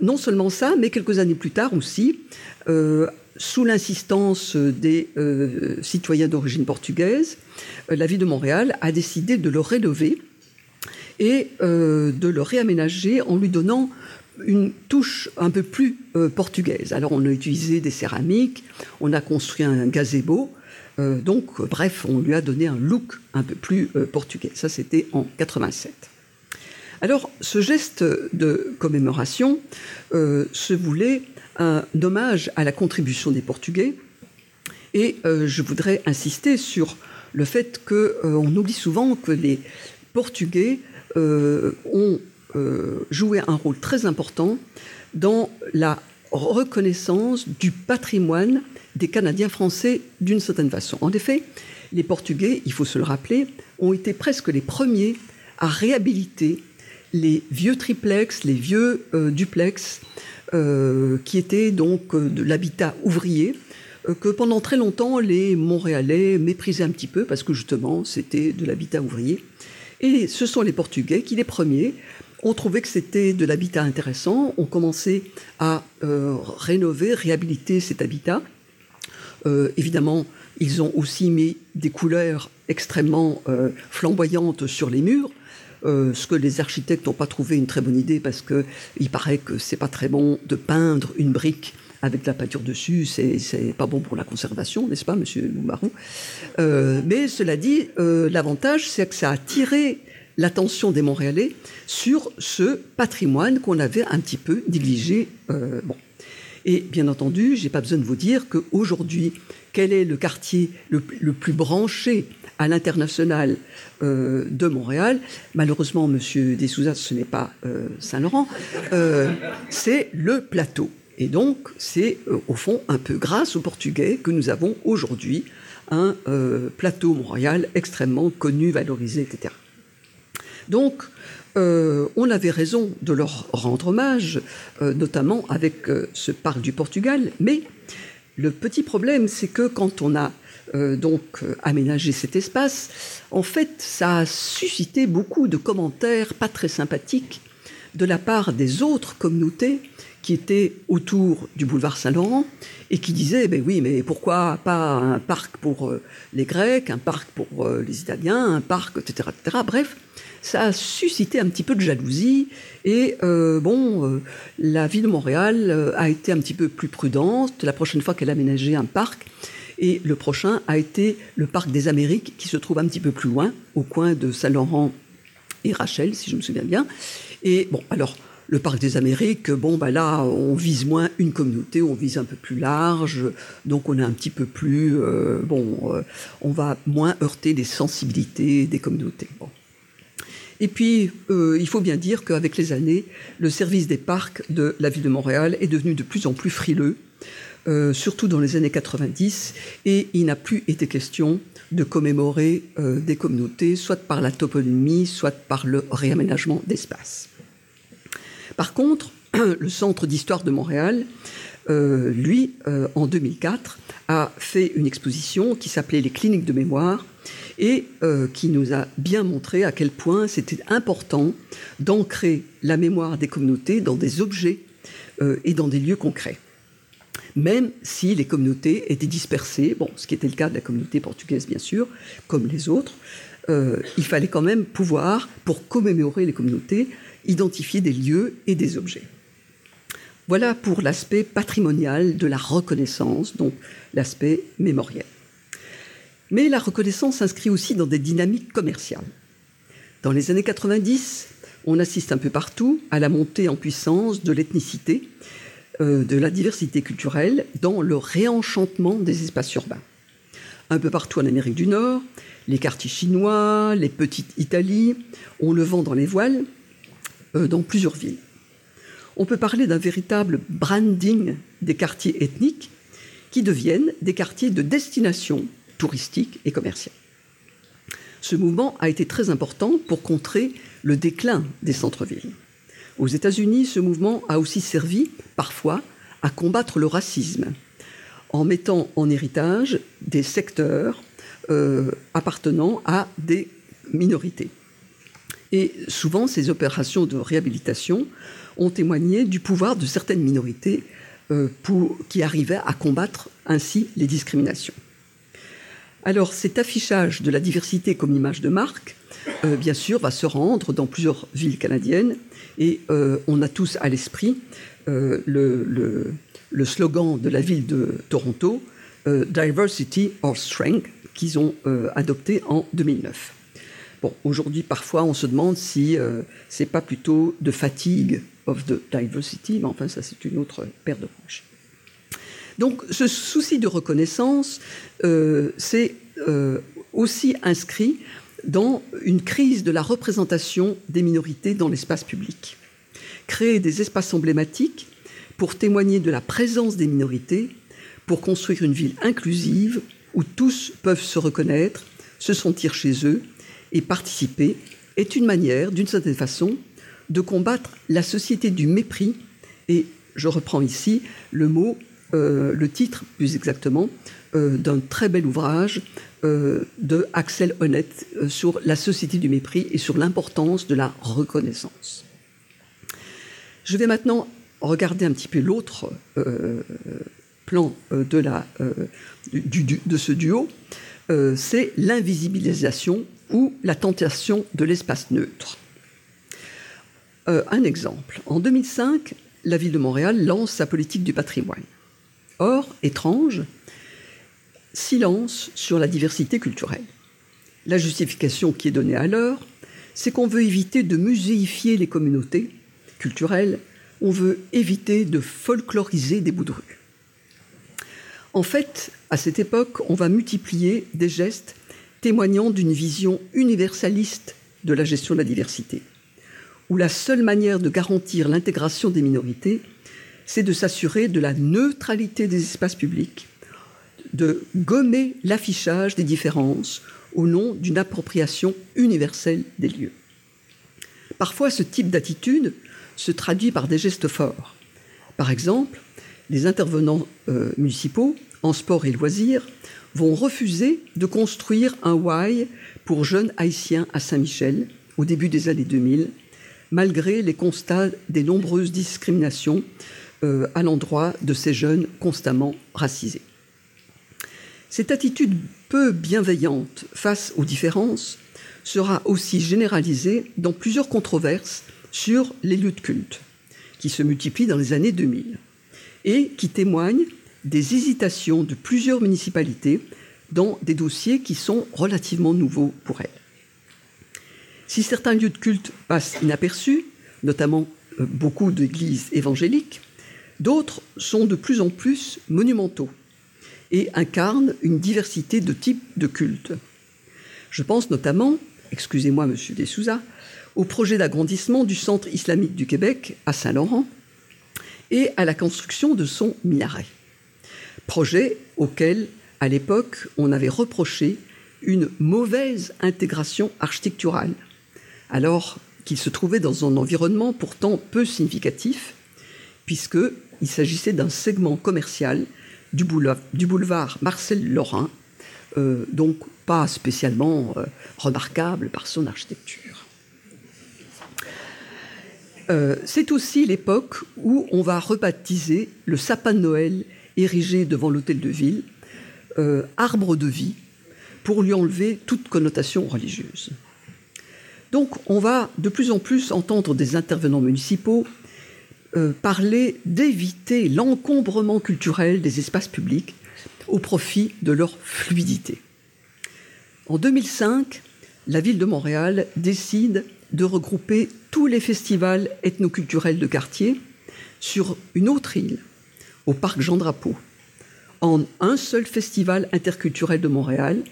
Speaker 5: non seulement ça, mais quelques années plus tard aussi, sous l'insistance des citoyens d'origine portugaise, la ville de Montréal a décidé de le rénover et de le réaménager en lui donnant une touche un peu plus euh, portugaise. Alors on a utilisé des céramiques, on a construit un gazebo, euh, donc bref, on lui a donné un look un peu plus euh, portugais. Ça c'était en 87. Alors ce geste de commémoration se voulait un hommage à la contribution des Portugais et je voudrais insister sur le fait qu'on oublie souvent que les Portugais ont euh, jouer un rôle très important dans la reconnaissance du patrimoine des Canadiens français d'une certaine façon. En effet, les Portugais, il faut se le rappeler, ont été presque les premiers à réhabiliter les vieux triplex, les vieux euh, duplex, euh, qui étaient donc de l'habitat ouvrier, que pendant très longtemps les Montréalais méprisaient un petit peu parce que justement c'était de l'habitat ouvrier. Et ce sont les Portugais qui, les premiers, on trouvait que c'était de l'habitat intéressant. On commençait à euh, rénover, réhabiliter cet habitat. Euh, évidemment, ils ont aussi mis des couleurs extrêmement euh, flamboyantes sur les murs. ce que les architectes n'ont pas trouvé une très bonne idée parce que il paraît que c'est pas très bon de peindre une brique avec de la peinture dessus, c'est pas bon pour la conservation, n'est-ce pas, Monsieur Loumaron Mais cela dit, l'avantage, c'est que ça a tiré l'attention des Montréalais sur ce patrimoine qu'on avait un petit peu négligé. Euh, bon. Et bien entendu, j'ai pas besoin de vous dire qu'aujourd'hui, quel est le quartier le, plus branché à l'international euh, de Montréal? Malheureusement, Monsieur Dessouza, ce n'est pas euh, Saint-Laurent, c'est le plateau. Et donc, c'est au fond un peu grâce aux Portugais que nous avons aujourd'hui un plateau Montréal extrêmement connu, valorisé, etc. Donc, euh, on avait raison de leur rendre hommage, euh, notamment avec euh, ce parc du Portugal. Mais le petit problème, c'est que quand on a donc aménagé cet espace, en fait, ça a suscité beaucoup de commentaires pas très sympathiques de la part des autres communautés qui étaient autour du boulevard Saint-Laurent et qui disaient ben oui mais pourquoi pas un parc pour les Grecs, un parc pour les Italiens, un parc etc etc. Bref, ça a suscité un petit peu de jalousie. Et euh, bon, euh, la ville de Montréal euh, a été un petit peu plus prudente la prochaine fois qu'elle a aménagé un parc. Et le prochain a été le parc des Amériques, qui se trouve un petit peu plus loin, au coin de Saint-Laurent et Rachel, si je me souviens bien. Et bon, alors, le parc des Amériques, bon, bah là, on vise moins une communauté, on vise un peu plus large, donc on est un petit peu plus, bon, on va moins heurter les sensibilités des communautés. Et puis, euh, il faut bien dire qu'avec les années, le service des parcs de la ville de Montréal est devenu de plus en plus frileux, euh, surtout dans les années 90, et il n'a plus été question de commémorer euh, des communautés, soit par la toponymie, soit par le réaménagement d'espace. Par contre, le Centre d'histoire de Montréal, lui, en 2004, a fait une exposition qui s'appelait Les cliniques de mémoire, et euh, qui nous a bien montré à quel point c'était important d'ancrer la mémoire des communautés dans des objets euh, et dans des lieux concrets. Même si les communautés étaient dispersées, ce qui était le cas de la communauté portugaise bien sûr, comme les autres, euh, il fallait quand même pouvoir, pour commémorer les communautés, identifier des lieux et des objets. Voilà pour l'aspect patrimonial de la reconnaissance, donc l'aspect mémoriel. Mais la reconnaissance s'inscrit aussi dans des dynamiques commerciales. Dans les années 90, on assiste un peu partout à la montée en puissance de l'ethnicité, euh, de la diversité culturelle dans le réenchantement des espaces urbains. Un peu partout en Amérique du Nord, les quartiers chinois, les petites Italies, on le vend dans les voiles euh, dans plusieurs villes. On peut parler d'un véritable branding des quartiers ethniques qui deviennent des quartiers de destination touristique et commercial. Ce mouvement a été très important pour contrer le déclin des centres-villes. Aux États-Unis, ce mouvement a aussi servi, parfois, à combattre le racisme, en mettant en héritage des secteurs euh, appartenant à des minorités. Et souvent, ces opérations de réhabilitation ont témoigné du pouvoir de certaines minorités euh, qui arrivaient à combattre ainsi les discriminations. Alors cet affichage de la diversité comme image de marque, euh, bien sûr, va se rendre dans plusieurs villes canadiennes et on a tous à l'esprit le, le, le, slogan de la ville de Toronto, Diversity or Strength, qu'ils ont adopté en 2009. Bon, aujourd'hui, parfois, on se demande si c'est pas plutôt de fatigue of the diversity, mais enfin, ça, c'est une autre paire de manches. Donc, ce souci de reconnaissance, euh, c'est euh, aussi inscrit dans une crise de la représentation des minorités dans l'espace public. Créer des espaces emblématiques pour témoigner de la présence des minorités, pour construire une ville inclusive où tous peuvent se reconnaître, se sentir chez eux et participer, est une manière, d'une certaine façon, de combattre la société du mépris, et je reprends ici le mot, euh, le titre plus exactement, euh, d'un très bel ouvrage euh, de Axel Honneth sur la société du mépris et sur l'importance de la reconnaissance. Je vais maintenant regarder un petit peu l'autre plan de, la, de ce duo, c'est l'invisibilisation ou la tentation de l'espace neutre. Euh, un exemple. En 2005, la ville de Montréal lance sa politique du patrimoine. Or, étrange, silence sur la diversité culturelle. La justification qui est donnée à l'heure, c'est qu'on veut éviter de muséifier les communautés culturelles, on veut éviter de folkloriser des bouts de rue. En fait, à cette époque, on va multiplier des gestes témoignant d'une vision universaliste de la gestion de la diversité où la seule manière de garantir l'intégration des minorités, c'est de s'assurer de la neutralité des espaces publics, de gommer l'affichage des différences au nom d'une appropriation universelle des lieux. Parfois, ce type d'attitude se traduit par des gestes forts. Par exemple, les intervenants euh, municipaux en sport et loisirs vont refuser de construire un Y pour jeunes haïtiens à Saint-Michel au début des années 2000 malgré les constats des nombreuses discriminations euh, à l'endroit de ces jeunes constamment racisés. Cette attitude peu bienveillante face aux différences sera aussi généralisée dans plusieurs controverses sur les lieux de culte, qui se multiplient dans les années 2000, et qui témoignent des hésitations de plusieurs municipalités dans des dossiers qui sont relativement nouveaux pour elles. Si certains lieux de culte passent inaperçus, notamment euh, beaucoup d'églises évangéliques, d'autres sont de plus en plus monumentaux et incarnent une diversité de types de cultes. Je pense notamment, excusez-moi monsieur Dessouza, au projet d'agrandissement du Centre islamique du Québec à Saint-Laurent et à la construction de son minaret. Projet auquel, à l'époque, on avait reproché une mauvaise intégration architecturale alors qu'il se trouvait dans un environnement pourtant peu significatif, puisqu'il s'agissait d'un segment commercial du boulevard, Marcel Lorrain, euh, donc pas spécialement euh, remarquable par son architecture. Euh, c'est aussi l'époque où on va rebaptiser le sapin de Noël érigé devant l'hôtel de ville arbre de vie pour lui enlever toute connotation religieuse. Donc on va de plus en plus entendre des intervenants municipaux euh, parler d'éviter l'encombrement culturel des espaces publics au profit de leur fluidité. En 2005, la ville de Montréal décide de regrouper tous les festivals ethnoculturels de quartier sur une autre île, au parc Jean Drapeau, en un seul festival interculturel de Montréal,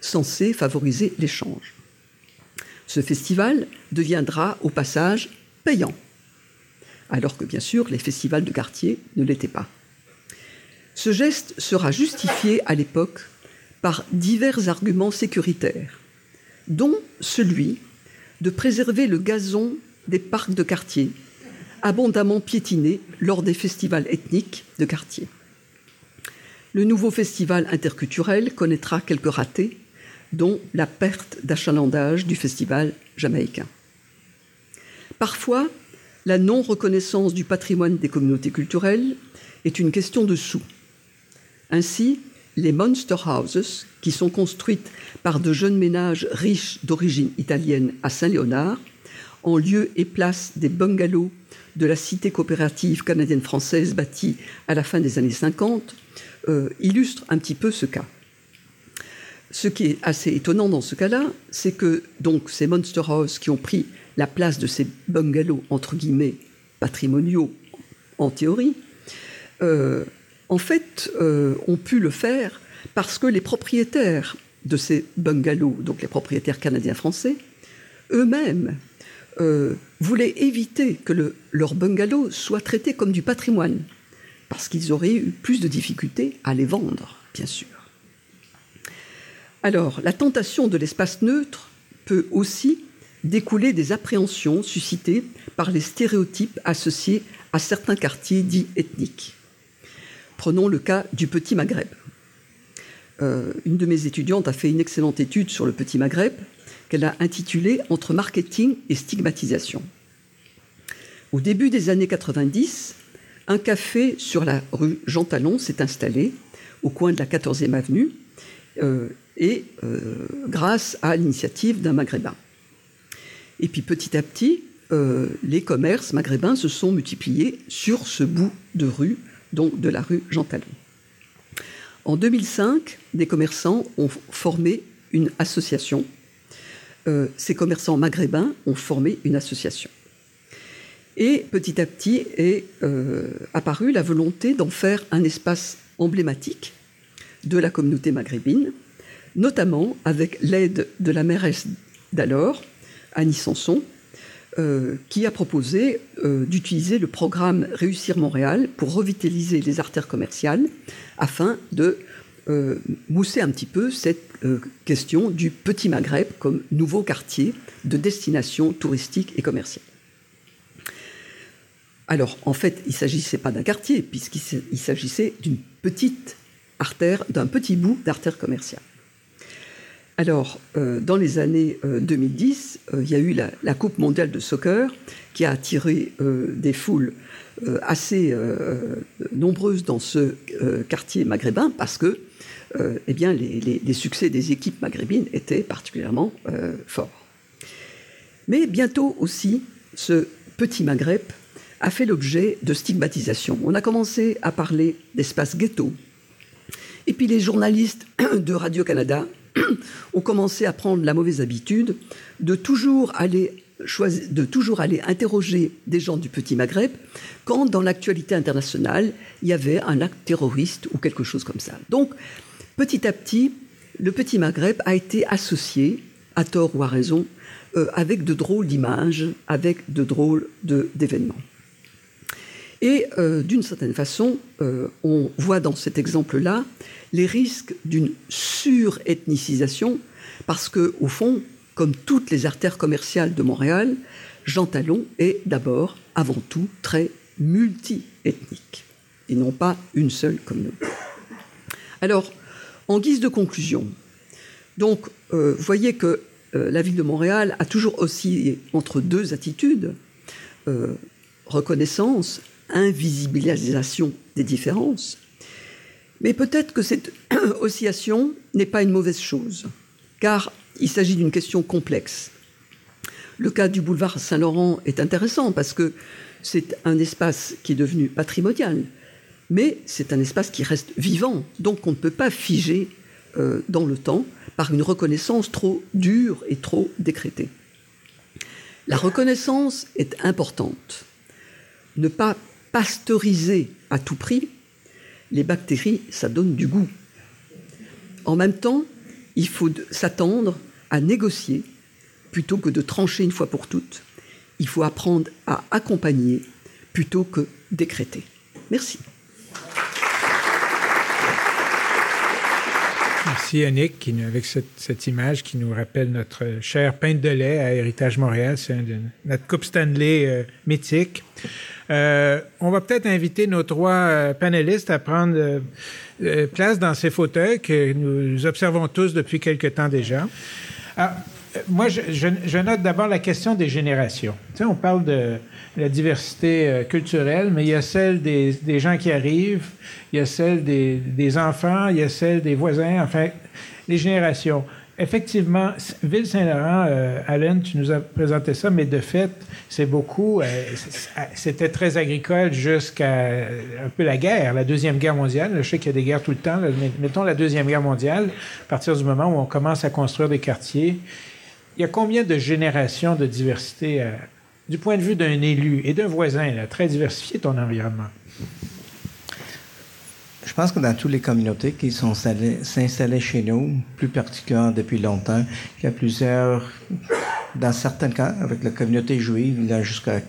Speaker 5: censé favoriser l'échange. Ce festival deviendra au passage payant, alors que bien sûr les festivals de quartier ne l'étaient pas. Ce geste sera justifié à l'époque par divers arguments sécuritaires, dont celui de préserver le gazon des parcs de quartier, abondamment piétinés lors des festivals ethniques de quartier. Le nouveau festival interculturel connaîtra quelques ratés, dont la perte d'achalandage du festival jamaïcain. Parfois, la non-reconnaissance du patrimoine des communautés culturelles est une question de sous. Ainsi, les Monster Houses, qui sont construites par de jeunes ménages riches d'origine italienne à Saint-Léonard, en lieu et place des bungalows de la cité coopérative canadienne-française bâtie à la fin des années 50, euh, illustrent un petit peu ce cas. Ce qui est assez étonnant dans ce cas-là, c'est que donc ces Monster Houses qui ont pris la place de ces bungalows entre guillemets patrimoniaux en théorie, euh, en fait, euh, ont pu le faire parce que les propriétaires de ces bungalows, donc les propriétaires canadiens-français, eux-mêmes euh, voulaient éviter que le, leur bungalow soit traité comme du patrimoine, parce qu'ils auraient eu plus de difficultés à les vendre, bien sûr. Alors, la tentation de l'espace neutre peut aussi découler des appréhensions suscitées par les stéréotypes associés à certains quartiers dits ethniques. Prenons le cas du Petit Maghreb. Euh, une de mes étudiantes a fait une excellente étude sur le Petit Maghreb qu'elle a intitulée Entre marketing et stigmatisation. Au début des années 90, un café sur la rue Jean Talon s'est installé au coin de la 14e avenue euh, et euh, grâce à l'initiative d'un maghrébin. Et puis petit à petit, les commerces maghrébins se sont multipliés sur ce bout de rue donc de la rue Jean Talon. En 2005, des commerçants ont formé une association. Euh, ces commerçants maghrébins ont formé une association. Et petit à petit est euh, apparue la volonté d'en faire un espace emblématique de la communauté maghrébine, notamment avec l'aide de la mairesse d'alors, Annie Sanson, euh, qui a proposé euh, d'utiliser le programme Réussir Montréal pour revitaliser les artères commerciales afin de euh, mousser un petit peu cette question du Petit Maghreb comme nouveau quartier de destination touristique et commerciale. Alors, en fait, il ne s'agissait pas d'un quartier, puisqu'il s'agissait d'une petite artère, d'un petit bout d'artère commerciale. Alors, euh, dans les années 2010, euh, euh, il y a eu la, Coupe mondiale de soccer qui a attiré des foules assez nombreuses dans ce quartier maghrébin parce que eh bien, les, les, succès des équipes maghrébines étaient particulièrement forts. Mais bientôt aussi, ce petit Maghreb a fait l'objet de stigmatisation. On a commencé à parler d'espace ghetto. Et puis les journalistes de Radio-Canada ont commencé à prendre la mauvaise habitude de toujours aller interroger des gens du Petit Maghreb quand dans l'actualité internationale il y avait un acte terroriste ou quelque chose comme ça. Donc petit à petit, le Petit Maghreb a été associé, à tort ou à raison, euh, avec de drôles d'images, avec de drôles d'événements. Et euh, d'une certaine façon, euh, on voit dans cet exemple-là les risques d'une surethnicisation, parce que, au fond, comme toutes les artères commerciales de Montréal, Jean Talon est d'abord, avant tout, très multi-ethnique, et non pas une seule communauté. Alors, en guise de conclusion, donc, euh, vous voyez que la ville de Montréal a toujours oscillé entre deux attitudes reconnaissance invisibilisation des différences. Mais peut-être que cette oscillation n'est pas une mauvaise chose, car il s'agit d'une question complexe. Le cas du boulevard Saint-Laurent est intéressant parce que c'est un espace qui est devenu patrimonial, mais c'est un espace qui reste vivant, donc on ne peut pas figer euh, dans le temps par une reconnaissance trop dure et trop décrétée. La reconnaissance est importante. Ne pas pasteuriser à tout prix, les bactéries, ça donne du goût. En même temps, il faut s'attendre à négocier plutôt que de trancher une fois pour toutes. Il faut apprendre à accompagner plutôt que décréter. Merci.
Speaker 2: Merci Yannick, avec cette, image qui nous rappelle notre cher pain de lait à Héritage Montréal. C'est notre Coupe Stanley euh, mythique. Euh, on va peut-être inviter nos trois euh, panélistes à prendre place dans ces fauteuils que nous observons tous depuis quelque temps déjà. Ah, moi, je, note d'abord la question des générations. Tu sais, on parle de la diversité euh, culturelle, mais il y a celle des, gens qui arrivent, il y a celle des, des, enfants, il y a celle des voisins, enfin, les générations. Effectivement, Ville-Saint-Laurent, euh, Alain, tu nous as présenté ça, mais de fait, c'est beaucoup. Euh, c'était très agricole jusqu'à un peu la guerre, la Deuxième Guerre mondiale. je sais qu'il y a des guerres tout le temps. mettons la Deuxième Guerre mondiale, à partir du moment où on commence à construire des quartiers. Il y a combien de générations de diversité euh, du point de vue d'un élu et d'un voisin, là, très diversifié ton environnement?
Speaker 3: Je pense que dans toutes les communautés qui sont s'installer chez nous, plus particulièrement depuis longtemps, il y a plusieurs, dans certains cas, avec la communauté juive, il y a jusqu'à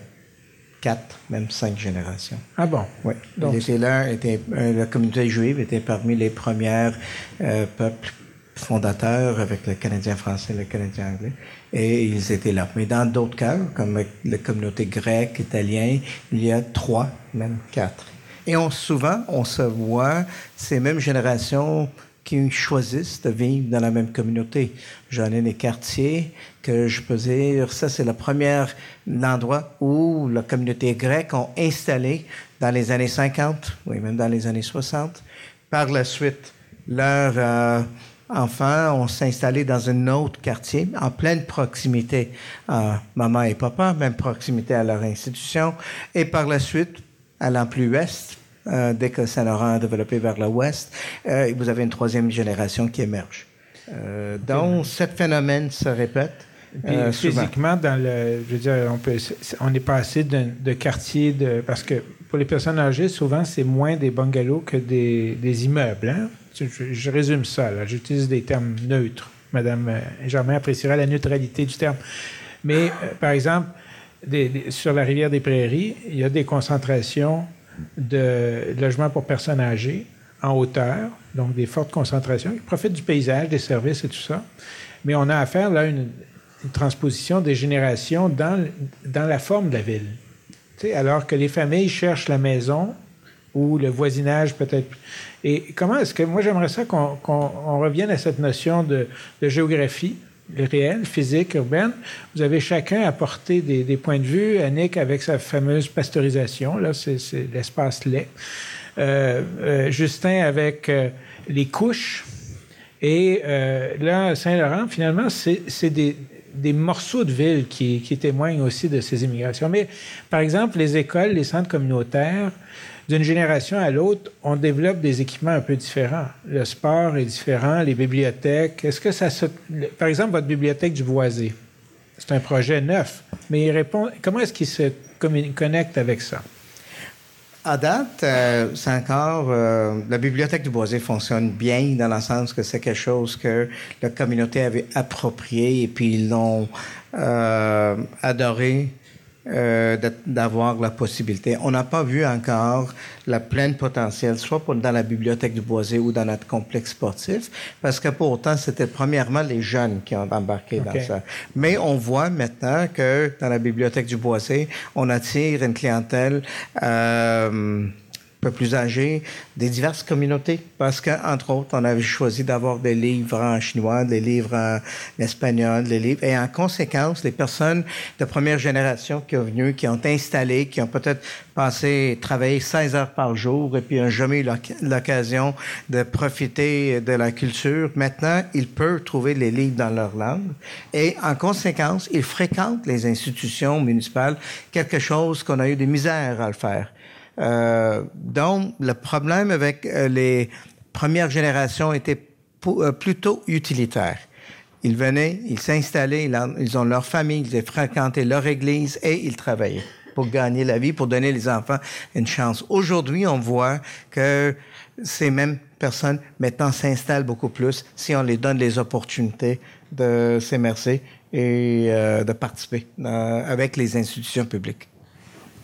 Speaker 3: quatre, même cinq générations.
Speaker 2: Ah bon?
Speaker 3: Oui. Donc, était là, était, euh, la communauté juive était parmi les premiers euh, peuples fondateurs avec le Canadien français le Canadien anglais, et ils étaient là. Mais dans d'autres cas, comme la communauté grecque, italienne, il y a trois, même quatre. Et on, souvent, on se voit ces mêmes générations qui choisissent de vivre dans la même communauté. J'en ai des quartiers que je peux dire, ça c'est le premier endroit où la communauté grecque ont installé dans les années 50, oui, même dans les années 60. Par la suite, leurs euh, enfants ont s'installé dans un autre quartier, en pleine proximité à maman et papa, même proximité à leur institution. Et par la suite, allant plus ouest, euh, dès que Saint-Laurent a développé vers l'ouest, euh, vous avez une troisième génération qui émerge. Euh, donc, ce phénomène se répète.
Speaker 2: Euh, physiquement, dans le, je veux dire, on, peut, on est passé de, de quartier de. Parce que pour les personnes âgées, souvent, c'est moins des bungalows que des, des immeubles. Hein? Je, résume ça. J'utilise des termes neutres. Madame Germain appréciera la neutralité du terme. Mais, par exemple, sur la rivière des Prairies, il y a des concentrations de logements pour personnes âgées en hauteur, donc des fortes concentrations, qui profitent du paysage, des services et tout ça. Mais on a affaire là à une, transposition des générations dans, dans la forme de la ville. alors que les familles cherchent la maison ou le voisinage peut-être. Et comment est-ce que moi j'aimerais ça qu'on revienne à cette notion de, de géographie réelle, physique, urbaine. Vous avez chacun apporté des, des, points de vue. Annick avec sa fameuse pasteurisation, là, c'est l'espace lait. Euh, euh, Justin avec euh, les couches. Et là, Saint-Laurent, finalement, c'est des, des, morceaux de ville qui, qui, témoignent aussi de ces immigrations. Mais, par exemple, les écoles, les centres communautaires, d'une génération à l'autre, on développe des équipements un peu différents. Le sport est différent, les bibliothèques. Est-ce que ça. Par exemple, votre bibliothèque du Boisé, c'est un projet neuf, mais comment est-ce qu'il se connecte avec ça?
Speaker 3: À date, euh, c'est encore euh, la bibliothèque du Boisé fonctionne bien dans le sens que c'est quelque chose que la communauté avait approprié et puis ils l'ont euh, adoré euh, d'avoir la possibilité. On n'a pas vu encore la pleine potentiel, soit pour, dans la bibliothèque du Boisé ou dans notre complexe sportif, parce que pourtant, c'était premièrement les jeunes qui ont embarqué dans ça. Mais on voit maintenant que dans la bibliothèque du Boisé, on attire une clientèle euh, plus âgés, des diverses communautés, parce qu'entre autres, on avait choisi d'avoir des livres en chinois, des livres en espagnol, des livres, et en conséquence, les personnes de première génération qui ont venu, qui ont installé, qui ont peut-être passé, travaillé 16 heures par jour, et puis n'ont jamais eu l'occasion de profiter de la culture, maintenant, ils peuvent trouver les livres dans leur langue, et en conséquence, ils fréquentent les institutions municipales, quelque chose qu'on a eu des misères à le faire. Euh, donc, le problème avec euh, les premières générations était euh, plutôt utilitaire. Ils venaient, ils s'installaient, ils ont leur famille, ils fréquentaient leur église et ils travaillaient pour gagner la vie, pour donner les enfants une chance. Aujourd'hui, on voit que ces mêmes personnes maintenant s'installent beaucoup plus si on les donne les opportunités de s'immerser et de participer avec les institutions publiques.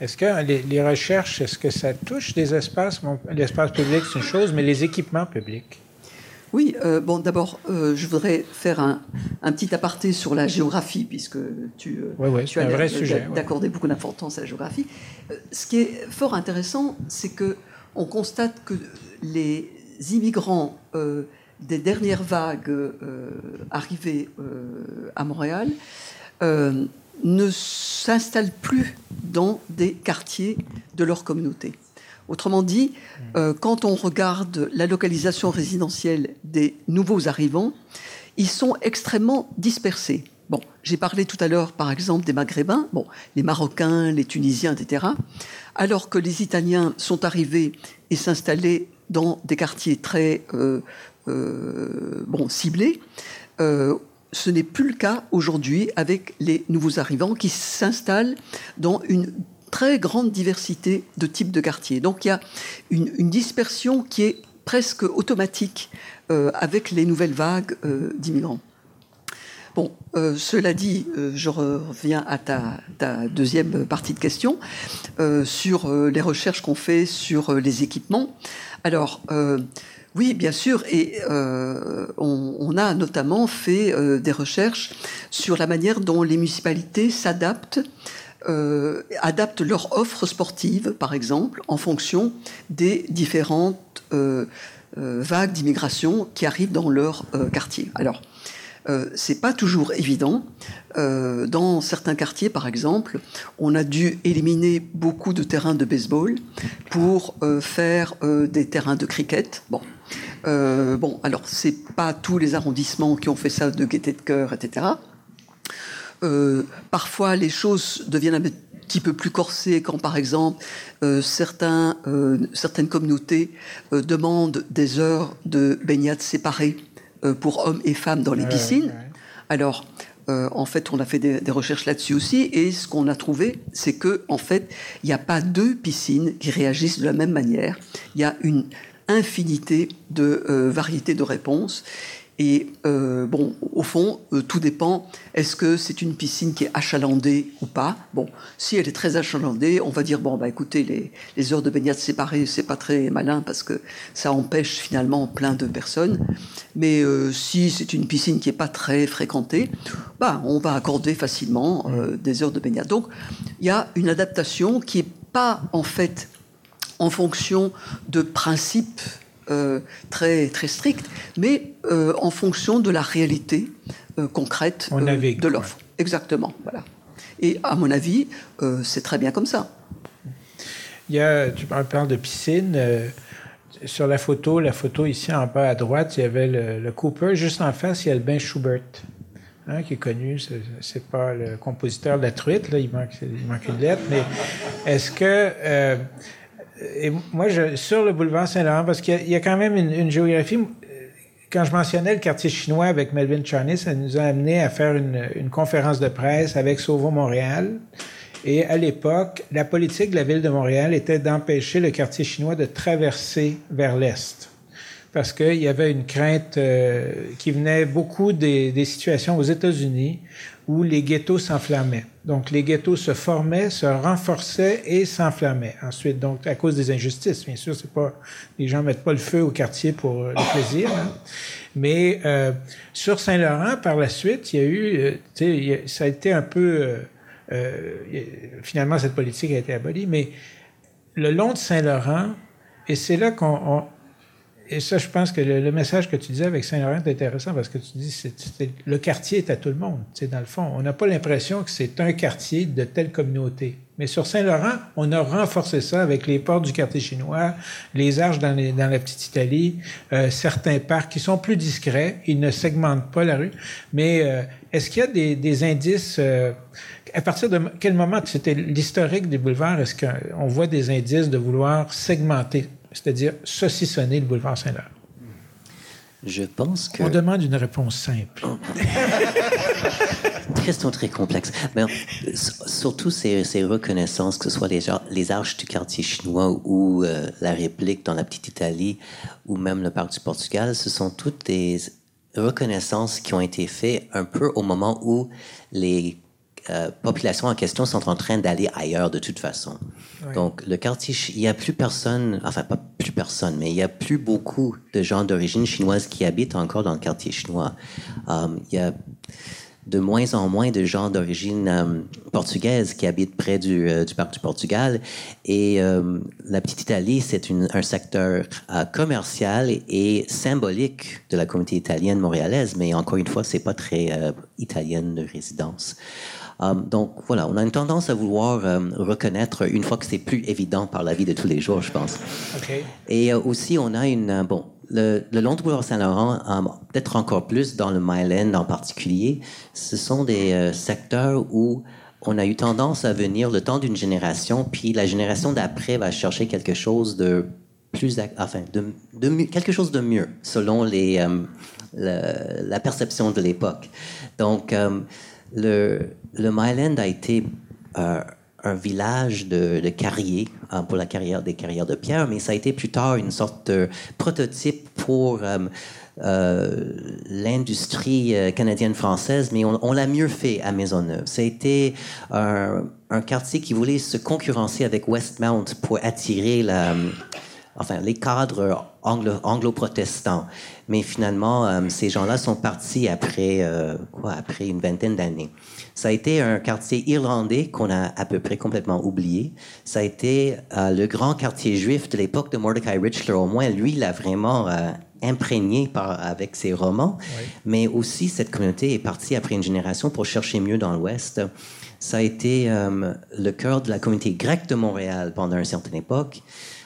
Speaker 2: Est-ce que les, recherches, est-ce que ça touche des espaces? l'espace public, c'est une chose, mais les équipements publics?
Speaker 5: Oui, euh, bon, d'abord, euh, je voudrais faire un, petit aparté sur la géographie, puisque tu,
Speaker 2: euh, tu as
Speaker 5: d'accorder beaucoup d'importance à la géographie. ce qui est fort intéressant, c'est que on constate que les immigrants des dernières vagues euh, arrivées euh, à Montréal euh, ne s'installent plus dans des quartiers de leur communauté. Autrement dit, quand on regarde la localisation résidentielle des nouveaux arrivants, ils sont extrêmement dispersés. Bon, j'ai parlé tout à l'heure, par exemple, des Maghrébins, les Marocains, les Tunisiens, etc. Alors que les Italiens sont arrivés et s'installaient dans des quartiers très euh, bon, ciblés. Euh, ce n'est plus le cas aujourd'hui avec les nouveaux arrivants qui s'installent dans une très grande diversité de types de quartiers. Donc il y a une, dispersion qui est presque automatique euh, avec les nouvelles vagues d'immigrants. Bon, cela dit, je reviens à ta, ta, deuxième partie de question sur les recherches qu'on fait sur les équipements. Alors, oui, bien sûr. Et euh, on, a notamment fait euh, des recherches sur la manière dont les municipalités s'adaptent, euh, adaptent leur offre sportive, par exemple, en fonction des différentes vagues d'immigration qui arrivent dans leur quartier. Alors, euh, c'est pas toujours évident. Dans certains quartiers, par exemple, on a dû éliminer beaucoup de terrains de baseball pour faire des terrains de cricket. Bon, bon, alors c'est pas tous les arrondissements qui ont fait ça de gaieté de cœur, etc. parfois, les choses deviennent un petit peu plus corsées quand, par exemple, certains, certaines communautés demandent des heures de baignade séparées euh, pour hommes et femmes dans les piscines. Alors, euh, en fait, on a fait des, recherches là-dessus aussi, et ce qu'on a trouvé, c'est que en fait, il n'y a pas deux piscines qui réagissent de la même manière. Il y a une infinité de euh, variétés de réponses, et euh, bon, au fond, euh, tout dépend. Est-ce que c'est une piscine qui est achalandée ou pas? Bon, si elle est très achalandée, on va dire bon, bah écoutez, les, les heures de baignade séparées, c'est pas très malin parce que ça empêche finalement plein de personnes. Mais si c'est une piscine qui est pas très fréquentée, bah on va accorder facilement des heures de baignade. Donc, il y a une adaptation qui est pas en fait en fonction de principes euh, très, très stricte, mais euh, en fonction de la réalité euh, concrète de l'offre. Exactement. Voilà. Et à mon avis, c'est très bien comme ça.
Speaker 2: Il y a, tu parles de piscine. sur la photo, la photo ici en bas à droite, il y avait le, Cooper. Juste en face, il y a le Ben Schubert. Hein, qui est connu, c'est pas le compositeur de la truite, là, il manque, il manque une lettre, mais est-ce que et moi, je, sur le boulevard Saint-Laurent, parce qu'il y, a quand même une, géographie. Quand je mentionnais le quartier chinois avec Melvin Charney, ça nous a amené à faire une, conférence de presse avec Sauvo Montréal. Et à l'époque, la politique de la ville de Montréal était d'empêcher le quartier chinois de traverser vers l'est. Parce qu'il y avait une crainte euh, qui venait beaucoup des, des situations aux États-Unis où les ghettos s'enflammaient. Donc, les ghettos se formaient, se renforçaient et s'enflammaient. Ensuite, donc, à cause des injustices, bien sûr, c'est pas, les gens mettent pas le feu au quartier pour euh, le plaisir. Hein. Mais euh, sur Saint-Laurent, par la suite, il y a eu, euh, ça a été un peu, euh, finalement, cette politique a été abolie, mais le long de Saint-Laurent, et c'est là qu'on et ça, je pense que le, message que tu disais avec Saint-Laurent est intéressant parce que tu dis que le quartier est à tout le monde. C'est dans le fond, on n'a pas l'impression que c'est un quartier de telle communauté. Mais sur Saint-Laurent, on a renforcé ça avec les portes du quartier chinois, les arches dans, la petite Italie, euh, certains parcs qui sont plus discrets, ils ne segmentent pas la rue. Mais euh, est-ce qu'il y a des, des indices euh, à partir de quel moment c'était l'historique des boulevards Est-ce qu'on voit des indices de vouloir segmenter? C'est-à-dire saucissonner le boulevard Saint-Laurent?
Speaker 4: Je pense que.
Speaker 2: On demande une réponse simple.
Speaker 4: question très complexe. Mais surtout ces, ces, reconnaissances, que ce soit les, les arches du quartier chinois ou euh, la réplique dans la petite Italie ou même le parc du Portugal, ce sont toutes des reconnaissances qui ont été faites un peu au moment où les euh, populations en question sont en train d'aller ailleurs de toute façon. Donc, le quartier, il n'y a plus personne, enfin, pas plus personne, mais il n'y a plus beaucoup de gens d'origine chinoise qui habitent encore dans le quartier chinois. Um, il y a de moins en moins de gens d'origine euh, portugaise qui habitent près du, euh, du parc du Portugal. Et euh, la petite Italie, c'est un secteur commercial et symbolique de la communauté italienne montréalaise, mais encore une fois, c'est pas très italienne de résidence. Donc voilà, on a une tendance à vouloir reconnaître une fois que c'est plus évident par la vie de tous les jours, je pense. Okay. Et aussi, on a une bon le, long du boulevard Saint-Laurent, euh, peut-être encore plus dans le Myland en particulier, ce sont des euh, secteurs où on a eu tendance à venir le temps d'une génération, puis la génération d'après va chercher quelque chose de plus, enfin, de, quelque chose de mieux, selon les, euh, la perception de l'époque. Donc, le, le Myland a été un village de, de carriers hein, pour la carrière des carrières de pierre, mais ça a été plus tard une sorte de prototype pour euh, euh, l'industrie euh, canadienne-française, mais on, l'a mieux fait à Maisonneuve. Ça a été un, quartier qui voulait se concurrencer avec Westmount pour attirer enfin, les cadres anglo-protestants. Mais finalement, ces gens-là sont partis après, quoi, après une vingtaine d'années. Ça a été un quartier irlandais qu'on a à peu près complètement oublié. Ça a été euh, le grand quartier juif de l'époque de Mordecai Richler. Au moins, lui, il a vraiment euh, imprégné par, avec ses romans. Mais aussi, cette communauté est partie après une génération pour chercher mieux dans l'Ouest. Ça a été euh, le cœur de la communauté grecque de Montréal pendant une certaine époque.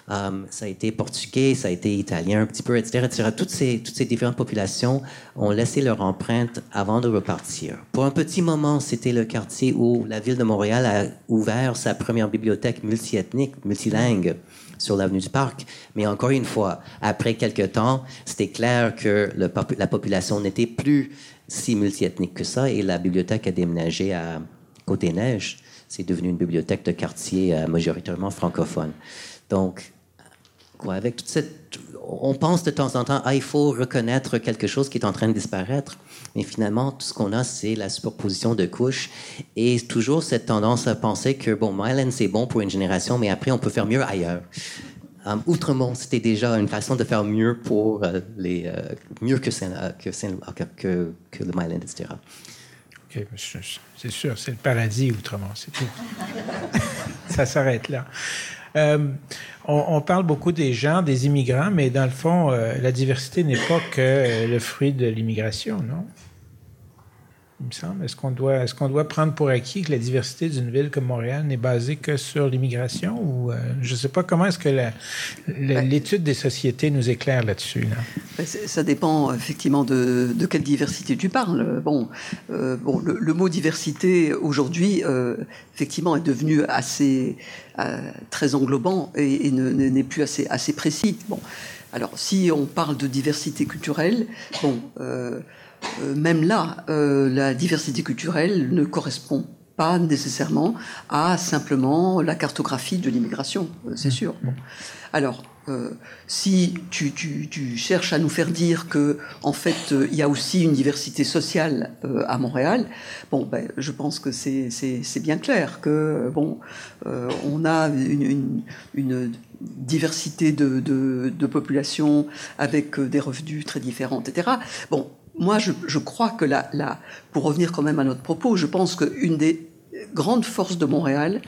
Speaker 4: Um, ça a été portugais, ça a été italien un petit peu, etc., etc. Toutes ces, toutes ces différentes populations ont laissé leur empreinte avant de repartir. Pour un petit moment, c'était le quartier où la ville de Montréal a ouvert sa première bibliothèque multiethnique, multilingue sur l'avenue du Parc. Mais encore une fois, après quelques temps, c'était clair que la population n'était plus si multiethnique que ça et la bibliothèque a déménagé à Côté-Neige. C'est devenu une bibliothèque de quartier euh, majoritairement francophone. Donc, avec toute cette, on pense de temps en temps, ah, il faut reconnaître quelque chose qui est en train de disparaître. Mais finalement, tout ce qu'on a, c'est la superposition de couches et toujours cette tendance à penser que, bon, Mylan, c'est bon pour une génération, mais après, on peut faire mieux ailleurs. Um, Outremont, c'était déjà une façon de faire mieux pour euh, les, euh, mieux que, Saint, que, que, que, le Myland, etc.
Speaker 2: OK, c'est sûr, c'est le paradis, Outremont, c'est tout. Ça s'arrête là. Euh, on, parle beaucoup des gens, des immigrants, mais dans le fond, euh, la diversité n'est pas que le fruit de l'immigration, non? Il me semble. Est-ce qu'on doit, est-ce qu'on doit prendre pour acquis que la diversité d'une ville comme Montréal n'est basée que sur l'immigration ou euh, je ne sais pas comment est-ce que ben l'étude des sociétés nous éclaire là-dessus.
Speaker 5: Ben, ça dépend effectivement de, quelle diversité tu parles. Bon, euh, bon, le, mot diversité aujourd'hui, euh, effectivement, est devenu assez très englobant et, n'est plus assez assez précis. Bon, alors si on parle de diversité culturelle, bon. Euh, même là, euh, la diversité culturelle ne correspond pas nécessairement à simplement la cartographie de l'immigration, euh, c'est sûr. Alors, si tu, cherches à nous faire dire que, en fait, il y a aussi une diversité sociale à Montréal, bon, ben, je pense que c'est bien clair que, bon, on a une, diversité de, de, de populations avec des revenus très différents, etc. Bon, moi, je, crois que là, pour revenir quand même à notre propos, je pense qu'une des grandes forces de Montréal,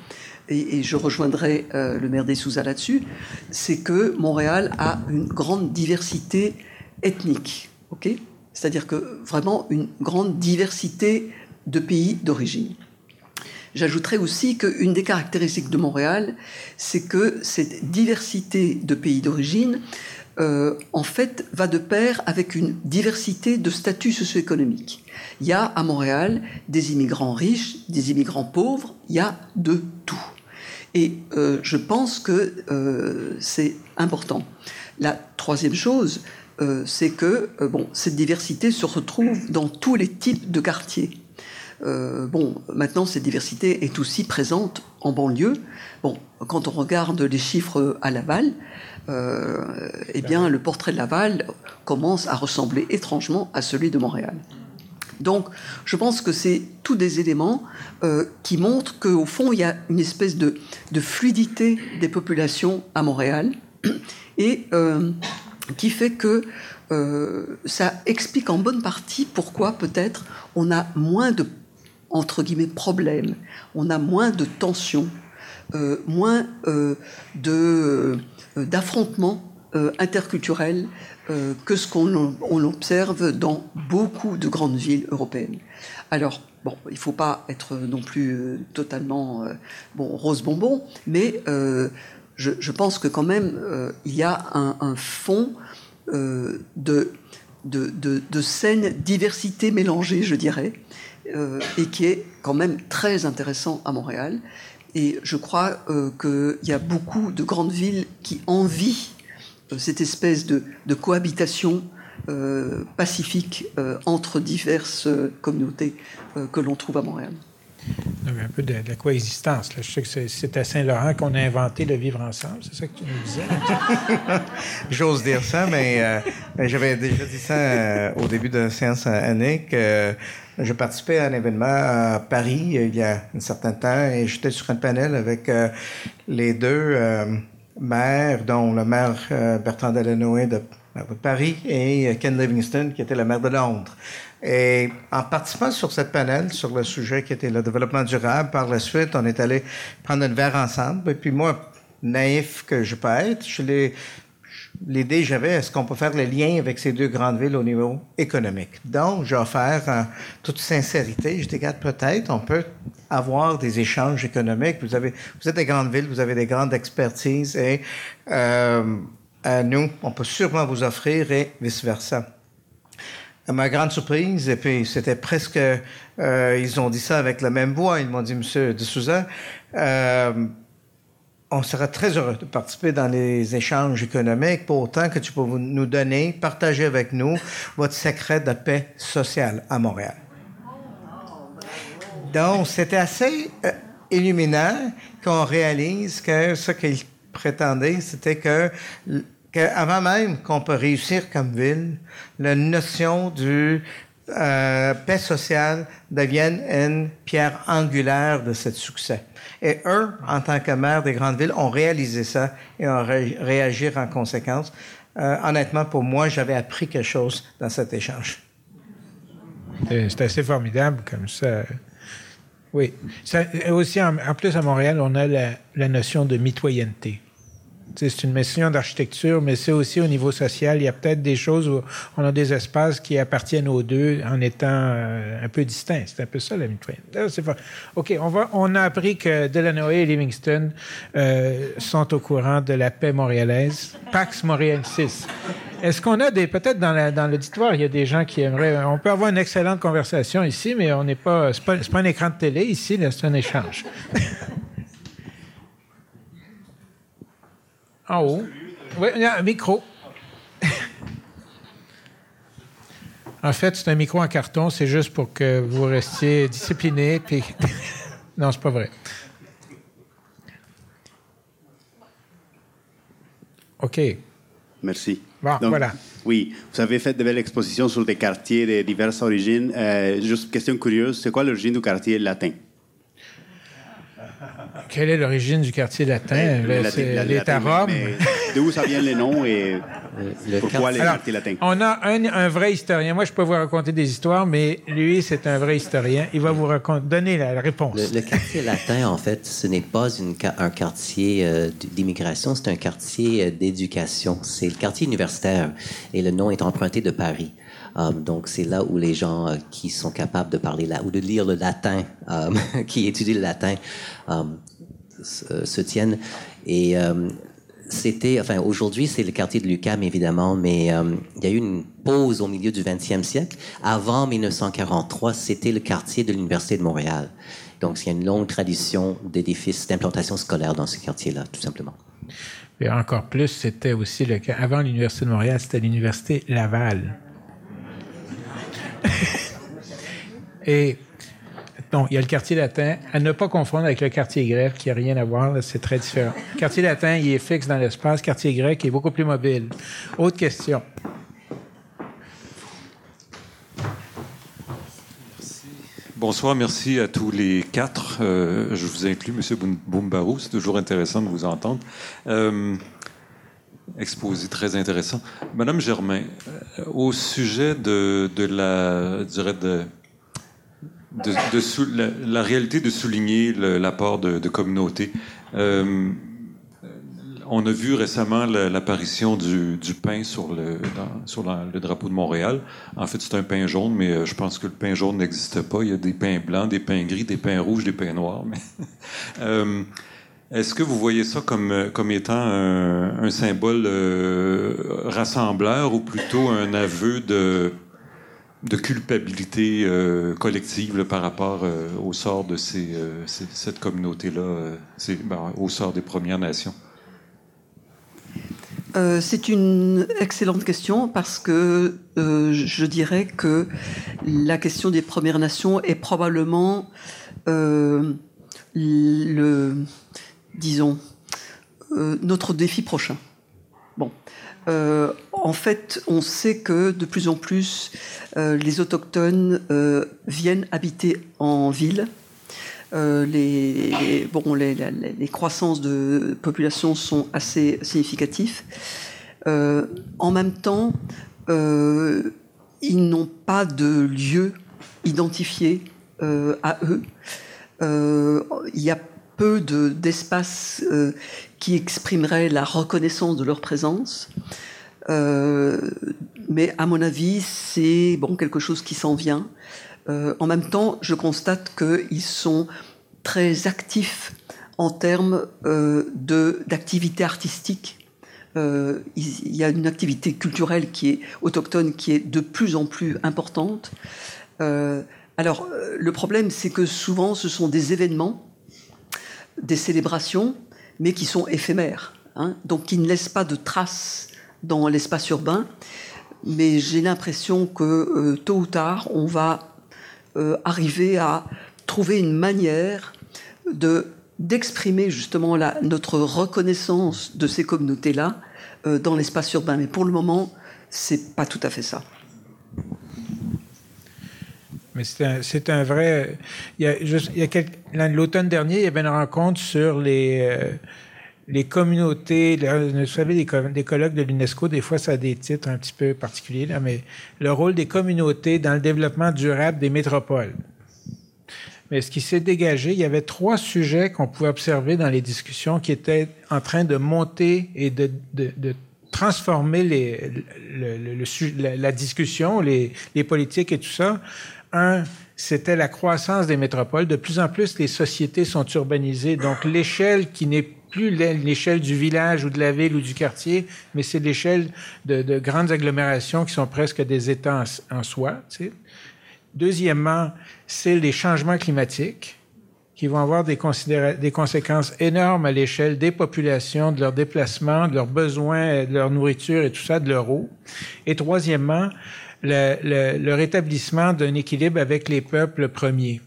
Speaker 5: et, je rejoindrai euh, le maire des Souza là-dessus, c'est que Montréal a une grande diversité ethnique, ok? C'est-à-dire que vraiment une grande diversité de pays d'origine. J'ajouterais aussi qu'une des caractéristiques de Montréal, c'est que cette diversité de pays d'origine euh, en fait, va de pair avec une diversité de statuts socio-économiques. Il y a à Montréal des immigrants riches, des immigrants pauvres, il y a de tout. Et euh, je pense que euh, c'est important. La troisième chose, c'est que bon, cette diversité se retrouve dans tous les types de quartiers. Bon, maintenant, cette diversité est aussi présente en banlieue. Bon, quand on regarde les chiffres à Laval, euh, eh bien, le portrait de Laval commence à ressembler étrangement à celui de Montréal. Donc, je pense que c'est tous des éléments euh, qui montrent qu'au fond, il y a une espèce de, fluidité des populations à Montréal et euh, qui fait que ça explique en bonne partie pourquoi peut-être on a moins de entre guillemets problèmes, on a moins de tensions, moins de d'affrontements interculturels que ce qu'on observe dans beaucoup de grandes villes européennes. Alors, bon, il ne faut pas être non plus euh, totalement euh, bon, rose bonbon, mais euh, je, pense que quand même, il y a un, fond de, de, de, de, saine diversité mélangée, je dirais, et qui est quand même très intéressant à Montréal. Et je crois qu'il y a beaucoup de grandes villes qui envient cette espèce de, cohabitation euh, pacifique euh, entre diverses communautés euh, que l'on trouve à Montréal.
Speaker 2: Un peu de, la coexistence. Je sais que c'est à Saint-Laurent qu'on a inventé le vivre ensemble, c'est ça que tu nous disais?
Speaker 3: J'ose dire ça, mais j'avais déjà dit ça au début de la séance Annick. Je participais à un événement à Paris il y a un certain temps et j'étais sur un panel avec les deux maires, dont le maire Bertrand Delanoë de Paris et euh, Ken Livingstone, qui était le maire de Londres. Et en participant sur cette panel, sur le sujet qui était le développement durable, par la suite, on est allé prendre un verre ensemble. Et puis moi, naïf que je peux être, je l'ai l'idée j'avais, est-ce qu'on peut faire le lien avec ces deux grandes villes au niveau économique? Donc, j'ai offert en toute sincérité, je dis, peut-être, on peut avoir des échanges économiques. Vous avez, vous êtes des grandes villes, vous avez des grandes expertises et euh, à nous, on peut sûrement vous offrir et vice-versa. À ma grande surprise, et puis c'était presque, euh, ils ont dit ça avec la même voix, ils m'ont dit, Monsieur de Souza, euh, on sera très heureux de participer dans les échanges économiques pour autant que tu peux nous donner, partager avec nous votre secret de paix sociale à Montréal. Donc, c'était assez euh, illuminant qu'on réalise que ce qu'ils prétendaient, c'était que qu'avant même qu'on peut réussir comme ville, la notion du euh, paix sociale devienne une pierre angulaire de ce succès. Et eux, en tant que maire des grandes villes, ont réalisé ça et ont réagi en conséquence. Euh, honnêtement, pour moi, j'avais appris quelque chose dans cet échange.
Speaker 2: C'est assez formidable comme ça. Oui. Ça, aussi, en, plus, à Montréal, on a la, la notion de mitoyenneté c'est une mission d'architecture, mais c'est aussi au niveau social. Il y a peut-être des choses où on a des espaces qui appartiennent aux deux en étant euh, un peu distincts. C'est un peu ça, la C'est OK, on, va, on a appris que Delanoë et Livingston euh, sont au courant de la paix montréalaise, Pax Montréalensis. Est-ce qu'on a des, peut-être dans, l'auditoire, il y a des gens qui aimeraient, on peut avoir une excellente conversation ici, mais on n'est pas, c'est pas, pas un écran de télé ici, c'est un échange. En haut. Oui, il y a un micro. en fait, c'est un micro en carton, c'est juste pour que vous restiez discipliné. Puis... non, c'est pas vrai. OK.
Speaker 6: Merci.
Speaker 2: Bon, voilà.
Speaker 6: Oui, vous avez fait de belles expositions sur des quartiers de diverses origines. Euh, juste question curieuse, c'est quoi l'origine du quartier latin?
Speaker 2: Quelle est l'origine du quartier latin? L'État Rome?
Speaker 6: D'où ça vient les noms et pourquoi les quartiers latins?
Speaker 2: On a un, vrai historien. Moi, je peux vous raconter des histoires, mais lui, c'est un vrai historien. Il va vous donner la, réponse.
Speaker 4: Le, quartier latin, en fait, ce n'est pas un quartier euh, d'immigration, c'est un quartier euh, d'éducation. C'est le quartier universitaire et le nom est emprunté de Paris. Euh, donc, c'est là où les gens qui sont capables de parler là, ou de lire le latin, qui étudient le latin, euh, se tiennent. Et euh, c'était, enfin, aujourd'hui, c'est le quartier de Lucam, évidemment, mais euh, il y a eu une pause au milieu du 20e siècle. Avant 1943, c'était le quartier de l'Université de Montréal. Donc, il y a une longue tradition d'édifices, d'implantation scolaire dans ce quartier-là, tout simplement.
Speaker 2: Et encore plus, c'était aussi le cas. Avant l'Université de Montréal, c'était l'Université Laval. Et non, il y a le quartier latin, à ne pas confondre avec le quartier grec, qui n'a rien à voir, c'est très différent. Quartier latin, il est fixe dans l'espace, quartier grec est beaucoup plus mobile. Autre question.
Speaker 7: Bonsoir, merci à tous les quatre. Euh, je vous inclus, M. Boumbarou, c'est toujours intéressant de vous entendre. Euh, exposé très intéressant. Madame Germain, euh, au sujet de, la, dirais de, de, de la, réalité de souligner l'apport de, de communautés, euh, on a vu récemment l'apparition du, pain sur, le, sur le drapeau de Montréal. En fait, c'est un pain jaune, mais euh, je pense que le pain jaune n'existe pas. Il y a des pains blancs, des pains gris, des pains rouges, des pains noirs. Mais euh, Est-ce que vous voyez ça comme, comme étant un, symbole euh, rassembleur ou plutôt un aveu de, de culpabilité collective par rapport au sort de ces, cette communauté-là, ben, au sort des Premières Nations?
Speaker 5: Euh, c'est une excellente question parce que euh, je dirais que la question des Premières Nations est probablement euh, le, disons, notre défi prochain. Bon, en fait, on sait que de plus en plus les autochtones viennent habiter en ville euh, les, bon, les, les, croissances de population sont assez significatifs. Euh, en même temps, euh, ils n'ont pas de lieu identifié à eux. il y a peu d'espace qui exprimerait la reconnaissance de leur présence. Mais à mon avis, c'est bon quelque chose qui s'en vient. Euh, en même temps, je constate qu'ils sont très actifs en termes euh, d'activité artistique. Euh, il y a une activité culturelle qui est autochtone, qui est de plus en plus importante. alors, le problème, c'est que souvent, ce sont des événements, des célébrations, mais qui sont éphémères, hein, donc qui ne laissent pas de traces dans l'espace urbain. Mais j'ai l'impression que tôt ou tard, on va euh, arriver à trouver une manière de d'exprimer justement la, notre reconnaissance de ces communautés-là euh, dans l'espace urbain. Mais pour le moment, c'est pas tout à fait ça.
Speaker 2: Mais c'est un, vrai. A, il l'automne dernier, il y avait une rencontre sur les. Les communautés, vous savez, des colloques de l'UNESCO, des fois, ça a des titres un petit peu particuliers, là, mais le rôle des communautés dans le développement durable des métropoles. Mais ce qui s'est dégagé, il y avait trois sujets qu'on pouvait observer dans les discussions qui étaient en train de monter et de, transformer les, la, discussion, les, les politiques et tout ça. Un, c'était la croissance des métropoles. De plus en plus, les sociétés sont urbanisées. Donc, l'échelle qui n'est plus l'échelle du village ou de la ville ou du quartier, mais c'est l'échelle de, grandes agglomérations qui sont presque des États en, soi. Deuxièmement, c'est les changements climatiques qui vont avoir des, conséquences énormes à l'échelle des populations, de leurs déplacements, de leurs besoins, de leur nourriture et tout ça, de leur eau. Et troisièmement, le, le rétablissement d'un équilibre avec les peuples premiers.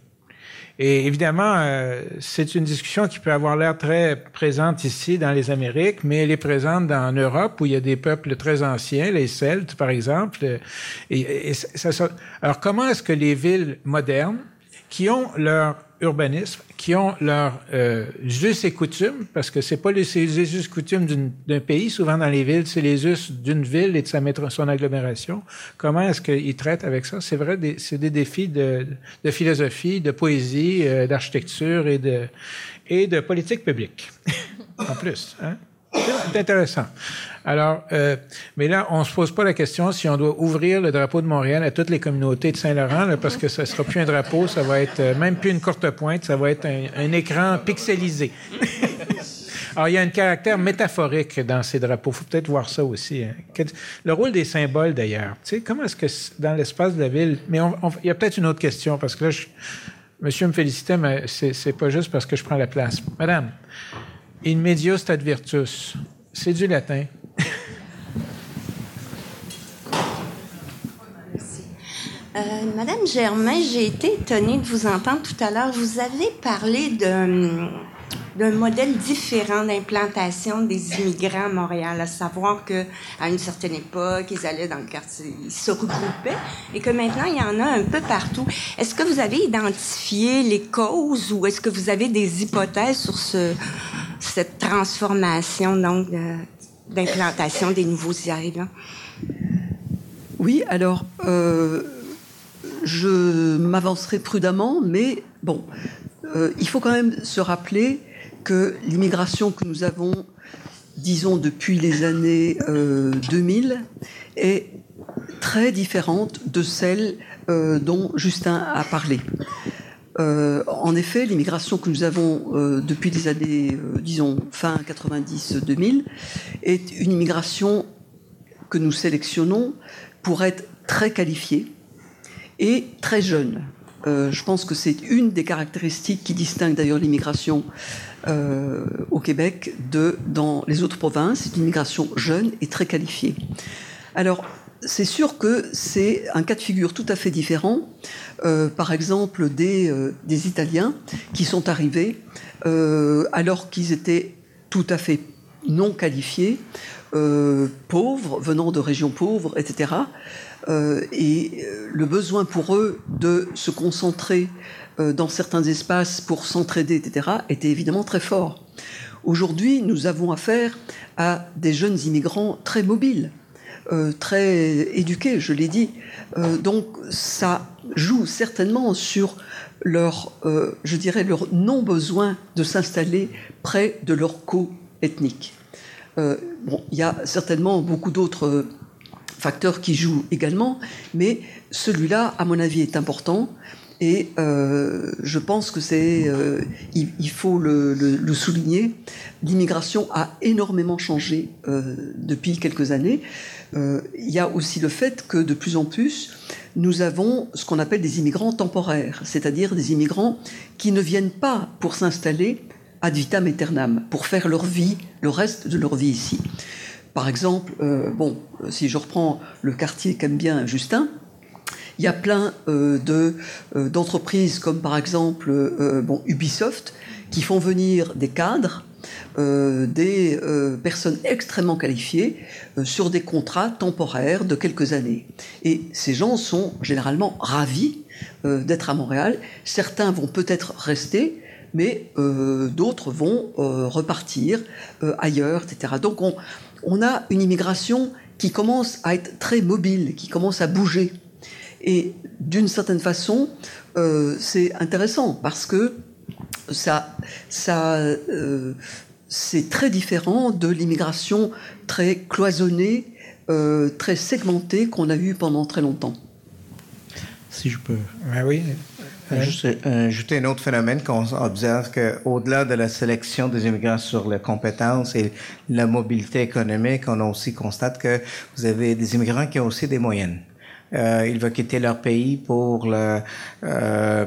Speaker 2: Et évidemment, euh, c'est une discussion qui peut avoir l'air très présente ici dans les Amériques, mais elle est présente dans, en Europe où il y a des peuples très anciens, les Celtes par exemple. Alors comment est-ce que les villes modernes, qui ont leur urbanisme, qui ont leurs euh, us et coutumes, parce que c'est pas les, les et coutumes d'un pays, souvent dans les villes, c'est les us d'une ville et de sa son agglomération. Comment est-ce qu'ils traitent avec ça? C'est vrai, c'est des défis de, de, philosophie, de poésie, euh, d'architecture et de, et de politique publique, en plus. Hein? C'est intéressant. Alors, euh, mais là, on se pose pas la question si on doit ouvrir le drapeau de Montréal à toutes les communautés de Saint-Laurent, parce que ça sera plus un drapeau, ça va être euh, même plus une courte pointe, ça va être un, écran pixelisé. Alors, il y a un caractère métaphorique dans ces drapeaux. Il faut peut-être voir ça aussi. Hein. Le rôle des symboles, d'ailleurs. Tu sais, comment est-ce que dans l'espace de la ville... Mais il y a peut-être une autre question, parce que là, monsieur me félicitait, mais c'est pas juste parce que je prends la place. Madame, in medio stat virtus, c'est du latin.
Speaker 8: Euh, Madame Germain, j'ai été étonnée de vous entendre tout à l'heure. Vous avez parlé d'un modèle différent d'implantation des immigrants à Montréal, à savoir que à une certaine époque, ils allaient dans le quartier, ils se regroupaient, et que maintenant il y en a un peu partout. Est-ce que vous avez identifié les causes ou est-ce que vous avez des hypothèses sur ce, cette transformation donc d'implantation des nouveaux arrivants?
Speaker 5: Oui, alors, euh, je m'avancerai prudemment, mais bon, euh, il faut quand même se rappeler que l'immigration que nous avons, disons, depuis les années 2000, euh, est très différente de celle dont Justin a parlé. en effet, l'immigration que nous avons depuis les années, disons, fin 90-2000, est une immigration que nous sélectionnons pour être très qualifié et très jeune. Euh, je pense que c'est une des caractéristiques qui distingue d'ailleurs l'immigration euh, au Québec de dans les autres provinces. C'est une immigration jeune et très qualifiée. Alors, c'est sûr que c'est un cas de figure tout à fait différent. Euh, par exemple, des, des, Italiens qui sont arrivés alors qu'ils étaient tout à fait non qualifiés, pauvres, venant de régions pauvres, etc. Euh, et euh, le besoin pour eux de se concentrer dans certains espaces pour s'entraider, etc., était évidemment très fort. Aujourd'hui, nous avons affaire à des jeunes immigrants très mobiles, très éduqués, je l'ai dit. donc ça joue certainement sur leur, je dirais, leur non-besoin de s'installer près de leur co-ethnique. Euh, bon, il y a certainement beaucoup d'autres euh, facteurs qui jouent également, mais celui-là, à mon avis, est important. Et euh, je pense que c'est, il, faut le, souligner, l'immigration a énormément changé depuis quelques années. il y a aussi le fait que de plus en plus, nous avons ce qu'on appelle des immigrants temporaires, c'est-à-dire des immigrants qui ne viennent pas pour s'installer, ad vitam aeternam, pour faire leur vie, le reste de leur vie ici. Par exemple, euh, bon, si je reprends le quartier qu'aime bien Justin, il y a plein euh, de, euh, d'entreprises comme par exemple bon, Ubisoft qui font venir des cadres, des personnes extrêmement qualifiées sur des contrats temporaires de quelques années. Et ces gens sont généralement ravis d'être à Montréal. Certains vont peut-être rester, mais euh, d'autres vont euh, repartir euh, ailleurs, etc. Donc on, a une immigration qui commence à être très mobile, qui commence à bouger. Et d'une certaine façon, c'est intéressant parce que ça, ça c'est très différent de l'immigration très cloisonnée, très segmentée qu'on a eue pendant très longtemps.
Speaker 3: Si je peux.
Speaker 2: Ah oui.
Speaker 3: Juste euh, ajouter un autre phénomène qu'on observe qu'au-delà de la sélection des immigrants sur les compétences et la mobilité économique, on aussi constate que vous avez des immigrants qui ont aussi des moyennes. Euh, ils veulent quitter leur pays pour le, euh,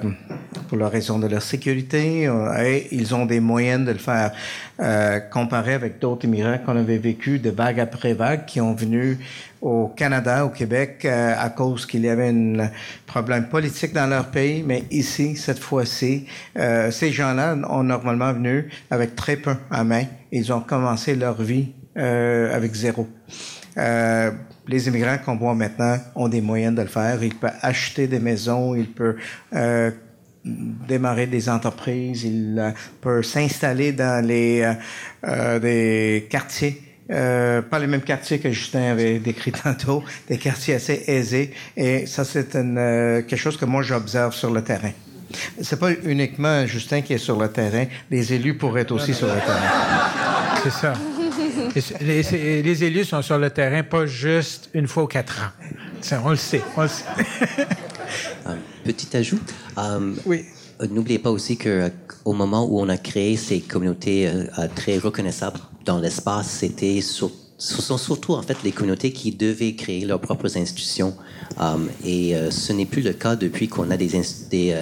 Speaker 3: pour la raison de leur sécurité euh, et ils ont des moyens de le faire. Euh, comparé avec d'autres immigrants qu'on avait vécu de vague après vague qui ont venu au Canada, au Québec, euh, à cause qu'il y avait un problème politique dans leur pays, mais ici, cette fois-ci, euh, ces gens-là ont normalement venu avec très peu à main. Ils ont commencé leur vie avec zéro. Euh, les immigrants qu'on voit maintenant ont des moyens de le faire. Ils peuvent acheter des maisons, ils peuvent euh, démarrer des entreprises, ils euh, peuvent s'installer dans les euh, des quartiers. pas les mêmes quartiers que Justin avait décrit tantôt, des quartiers assez aisés. Et ça, c'est quelque chose que moi j'observe sur le terrain. C'est pas uniquement Justin qui est sur le terrain, les élus pourraient être aussi sur le terrain.
Speaker 2: C'est ça. Les, élus sont sur le terrain pas juste une fois aux quatre ans. on le sait.
Speaker 4: Un petit ajout.
Speaker 2: Euh, oui.
Speaker 4: Euh, n'oubliez pas aussi que euh, au moment où on a créé ces communautés très reconnaissables dans l'espace, c'était ce sont surtout en fait les communautés qui devaient créer leurs propres institutions. et ce n'est plus le cas depuis qu'on a des, des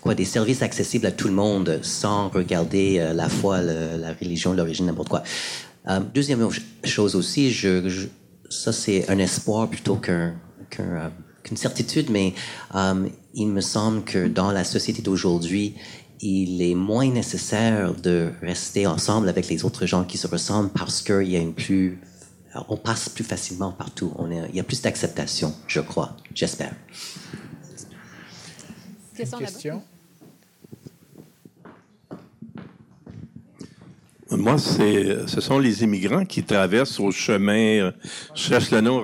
Speaker 4: quoi, des services accessibles à tout le monde sans regarder la foi, la religion, l'origine, n'importe quoi. Euh, deuxième chose aussi, je, ça c'est un espoir plutôt qu'un, euh, qu'une certitude, mais euh, il me semble que dans la société d'aujourd'hui, il est moins nécessaire de rester ensemble avec les autres gens qui se ressemblent parce qu'il y a une plus on passe plus facilement partout. On il y a plus d'acceptation, je crois, j'espère.
Speaker 2: Question?
Speaker 9: Moi, c'est, ce sont les immigrants qui traversent au chemin, je cherche le nom,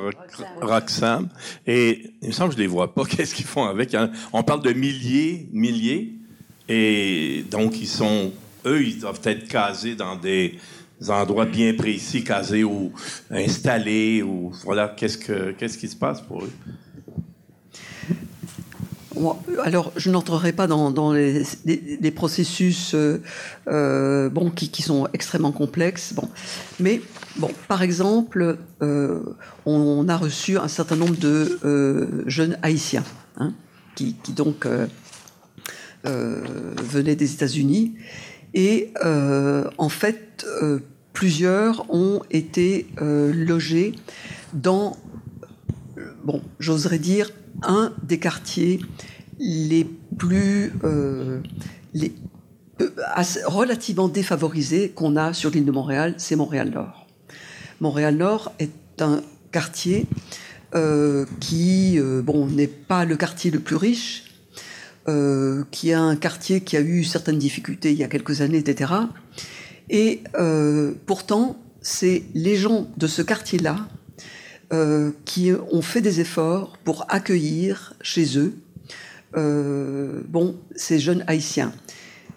Speaker 9: Roxham, et il me semble que je les vois pas. Qu'est-ce qu'ils font avec? On parle de milliers, milliers, et donc ils sont, eux, ils doivent être casés dans des endroits bien précis, casés ou installés, ou voilà, qu'est-ce que, qu'est-ce qui se passe pour eux?
Speaker 5: Alors, je n'entrerai pas dans, les, processus euh, euh, qui, sont extrêmement complexes. Mais, bon, par exemple, euh, on, a reçu un certain nombre de jeunes haïtiens hein, qui, donc venaient des États-Unis. Et en fait, plusieurs ont été logés dans, bon, j'oserais dire, un des quartiers les plus euh, les, euh, relativement défavorisés qu'on a sur l'île de Montréal, c'est Montréal-Nord. Montréal-Nord est un quartier euh, qui bon, n'est pas le quartier le plus riche, qui est un quartier qui a eu certaines difficultés il y a quelques années, etc. Et pourtant, c'est les gens de ce quartier-là euh, qui ont fait des efforts pour accueillir chez eux euh, bon, ces jeunes haïtiens.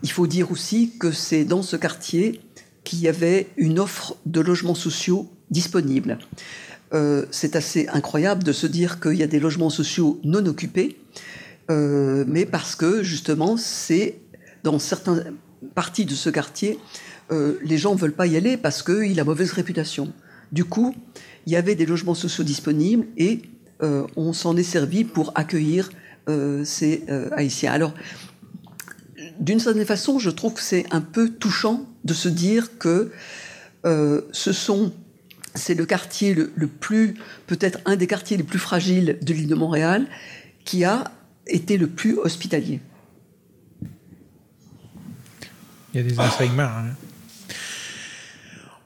Speaker 5: Il faut dire aussi que c'est dans ce quartier qu'il y avait une offre de logements sociaux disponibles. Euh, c'est assez incroyable de se dire qu'il y a des logements sociaux non occupés, mais parce que justement, c'est dans certaines parties de ce quartier, les gens ne veulent pas y aller parce qu'il a mauvaise réputation. Du coup, il y avait des logements sociaux disponibles et euh, on s'en est servi pour accueillir euh, ces euh, Haïtiens. Alors, d'une certaine façon, je trouve que c'est un peu touchant de se dire que ce sont c'est le quartier le, plus, peut-être un des quartiers les plus fragiles de l'île de Montréal, qui a été le plus hospitalier.
Speaker 2: Il y a des enseignements. Hein.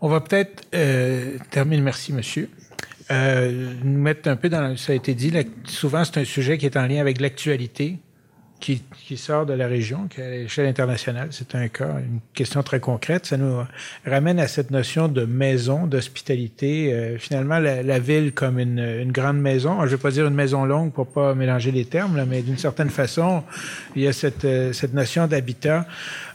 Speaker 2: On va peut-être euh, terminer, merci monsieur, euh, nous mettre un peu dans, ça a été dit, souvent c'est un sujet qui est en lien avec l'actualité, qui, sort de la région, qui est à l'échelle internationale. C'est un cas, une question très concrète. Ça nous ramène à cette notion de maison, d'hospitalité. Euh, finalement, la, ville comme une, grande maison. Je ne vais pas dire une maison longue pour pas mélanger les termes, mais d'une certaine façon, il y a cette, cette notion d'habitat.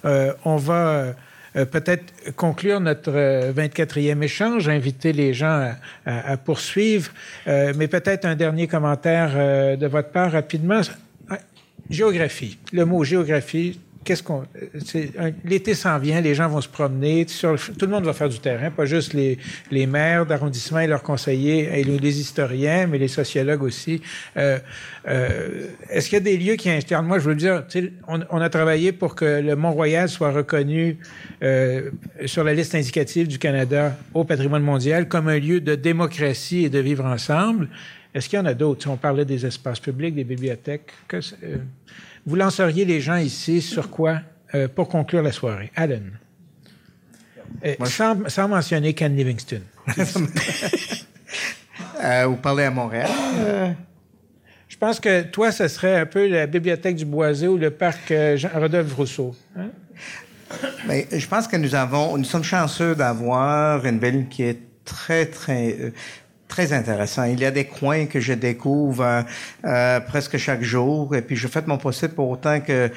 Speaker 2: on va euh, peut-être conclure notre 24e euh, échange, inviter les gens à, poursuivre, euh, mais peut-être un dernier commentaire de votre part rapidement. Géographie. Le mot géographie, qu'est-ce qu'on. L'été s'en vient, les gens vont se promener, sur tout le monde va faire du terrain, pas juste les, les maires d'arrondissement et leurs conseillers, et les, historiens, mais les sociologues aussi. Euh, euh, Est-ce qu'il y a des lieux qui inspirent? Moi, je veux dire, on, on, a travaillé pour que le Mont-Royal soit reconnu euh, sur la liste indicative du Canada au patrimoine mondial comme un lieu de démocratie et de vivre ensemble. Est-ce qu'il y en a d'autres? On parlait des espaces publics, des bibliothèques. Que, euh, vous lanceriez les gens ici sur quoi euh, pour conclure la soirée? Alan. Euh, sans, mentionner Ken Livingston.
Speaker 3: vous parlez à Montréal?
Speaker 2: Je pense que toi, ce serait un peu la bibliothèque du Boisé ou le parc Rodolphe Rousseau. Hein?
Speaker 3: Ben, je pense que nous avons, nous sommes chanceux d'avoir une ville qui est très, très, très intéressant. Il y a des coins que je découvre euh, presque chaque jour et puis je fais mon possible pour autant que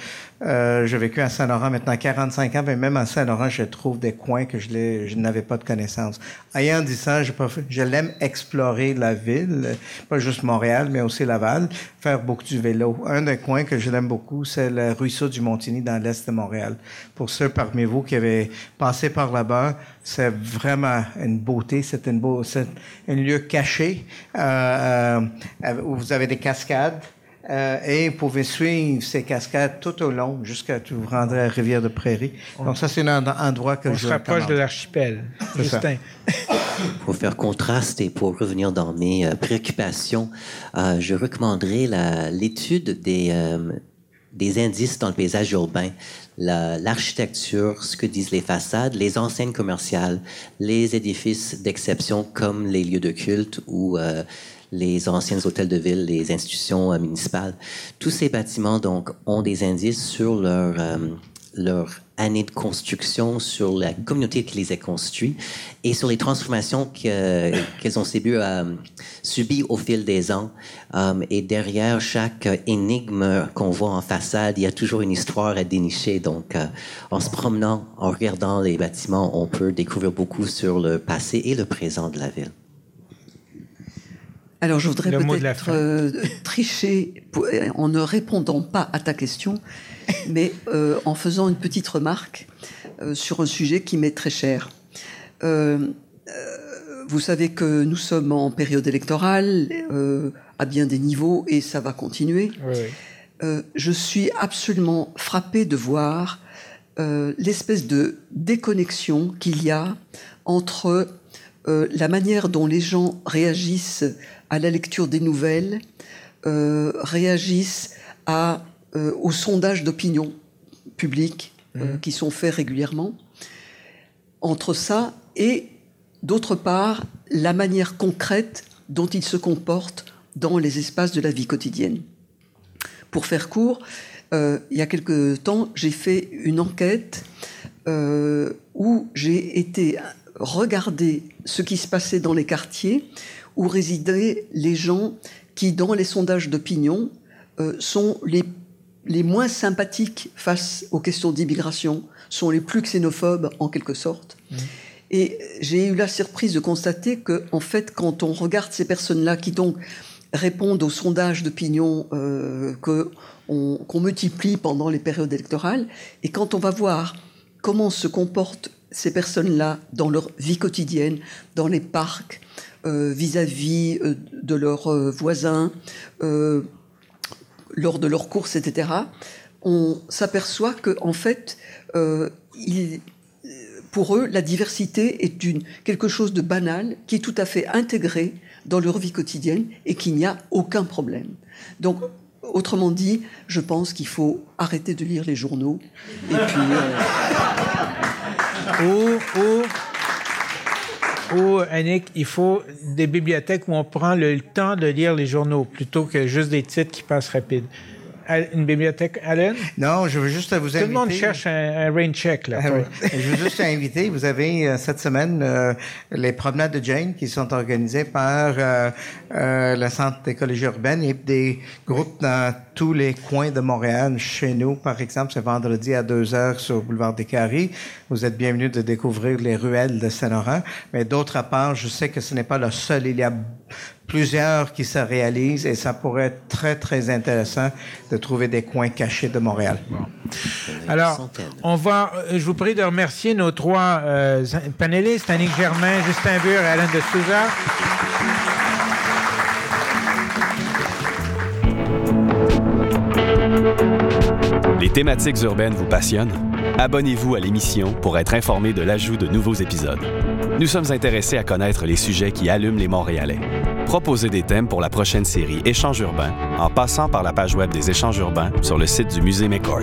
Speaker 3: euh, j'ai vécu à Saint-Laurent maintenant 45 ans, mais même à Saint-Laurent, je trouve des coins que je, n'avais pas de connaissance. Ayant dit ça, je, je l'aime explorer la ville, pas juste Montréal, mais aussi Laval, faire beaucoup du vélo. Un des coins que je l'aime beaucoup, c'est le ruisseau du Montigny dans l'est de Montréal. Pour ceux parmi vous qui avaient passé par là-bas, c'est vraiment une beauté, c'est une beau, un lieu caché euh, euh, où vous avez des cascades. Euh, et vous pouvez suivre ces cascades tout au long jusqu'à vous rendre à Rivière de Prairie. Donc ça, c'est un endroit que
Speaker 2: on
Speaker 3: je
Speaker 2: se rapproche de l'archipel. Justin.
Speaker 4: pour faire contraste et pour revenir dans mes euh, préoccupations, euh, je recommanderais l'étude des, euh, des indices dans le paysage urbain, l'architecture, ce que disent les façades, les enseignes commerciales, les édifices d'exception comme les lieux de culte ou euh, les anciens hôtels de ville, les institutions euh, municipales. Tous ces bâtiments donc ont des indices sur leur euh, leur année de construction, sur la communauté qui les a construits et sur les transformations qu'elles ont subies, euh, au fil des ans. Euh, et derrière chaque énigme qu'on voit en façade, il y a toujours une histoire à dénicher. Donc, euh, en se promenant, en regardant les bâtiments, on peut découvrir beaucoup sur le passé et le présent de la ville.
Speaker 5: Alors, je voudrais peut-être euh, tricher en ne répondant pas à ta question, mais euh, en faisant une petite remarque euh, sur un sujet qui m'est très cher. vous savez que nous sommes en période électorale à bien des niveaux et ça va continuer. je suis absolument frappé de voir l'espèce de déconnexion qu'il y a entre la manière dont les gens réagissent à la lecture des nouvelles, euh, réagissent à, euh, aux sondages d'opinion publique euh, mmh. qui sont faits régulièrement. Entre ça et, d'autre part, la manière concrète dont ils se comportent dans les espaces de la vie quotidienne. Pour faire court, il y a quelque temps, j'ai fait une enquête où j'ai été regarder ce qui se passait dans les quartiers où résidaient les gens qui, dans les sondages d'opinion, euh, sont les, les moins sympathiques face aux questions d'immigration, sont les plus xénophobes en quelque sorte. Mmh. Et j'ai eu la surprise de constater que, en fait, quand on regarde ces personnes-là qui donc répondent aux sondages d'opinion euh, qu'on multiplie pendant les périodes électorales, et quand on va voir comment se comportent ces personnes-là dans leur vie quotidienne, dans les parcs, vis-à-vis euh, de leurs euh, voisins, lors de leurs courses, etc., on s'aperçoit que en fait, pour eux, la diversité est une, quelque chose de banal qui est tout à fait intégré dans leur vie quotidienne et qu'il n'y a aucun problème. Donc, autrement dit, je pense qu'il faut arrêter de lire les journaux et puis.
Speaker 2: Ou, Annick, il faut des bibliothèques où on prend le temps de lire les journaux plutôt que juste des titres qui passent rapide une bibliothèque, Allen?
Speaker 3: Non, je veux juste vous inviter.
Speaker 2: Tout le monde cherche un, rain check, là.
Speaker 3: Ah je veux juste inviter. Vous avez euh, cette semaine euh, les promenades de Jane qui sont organisées par euh, le Centre d'écologie urbaine et des groupes dans tous les coins de Montréal. Chez nous, par exemple, c'est vendredi à 2 heures sur le boulevard des Carrés. Vous êtes bienvenus de découvrir les ruelles de Saint-Laurent. Mais d'autre part, je sais que ce n'est pas le seul. Il y a plusieurs qui se réalisent et ça pourrait être très, très intéressant de trouver des coins cachés de Montréal.
Speaker 2: Alors, on va, euh, je vous prie de remercier nos trois euh, panélistes, Annick Germain, Justin Bure et Alain de Souza.
Speaker 1: Les thématiques urbaines vous passionnent? Abonnez-vous à l'émission pour être informé de l'ajout de nouveaux épisodes. Nous sommes intéressés à connaître les sujets qui allument les Montréalais. Proposez des thèmes pour la prochaine série Échanges urbains en passant par la page web des Échanges urbains sur le site du musée McCord.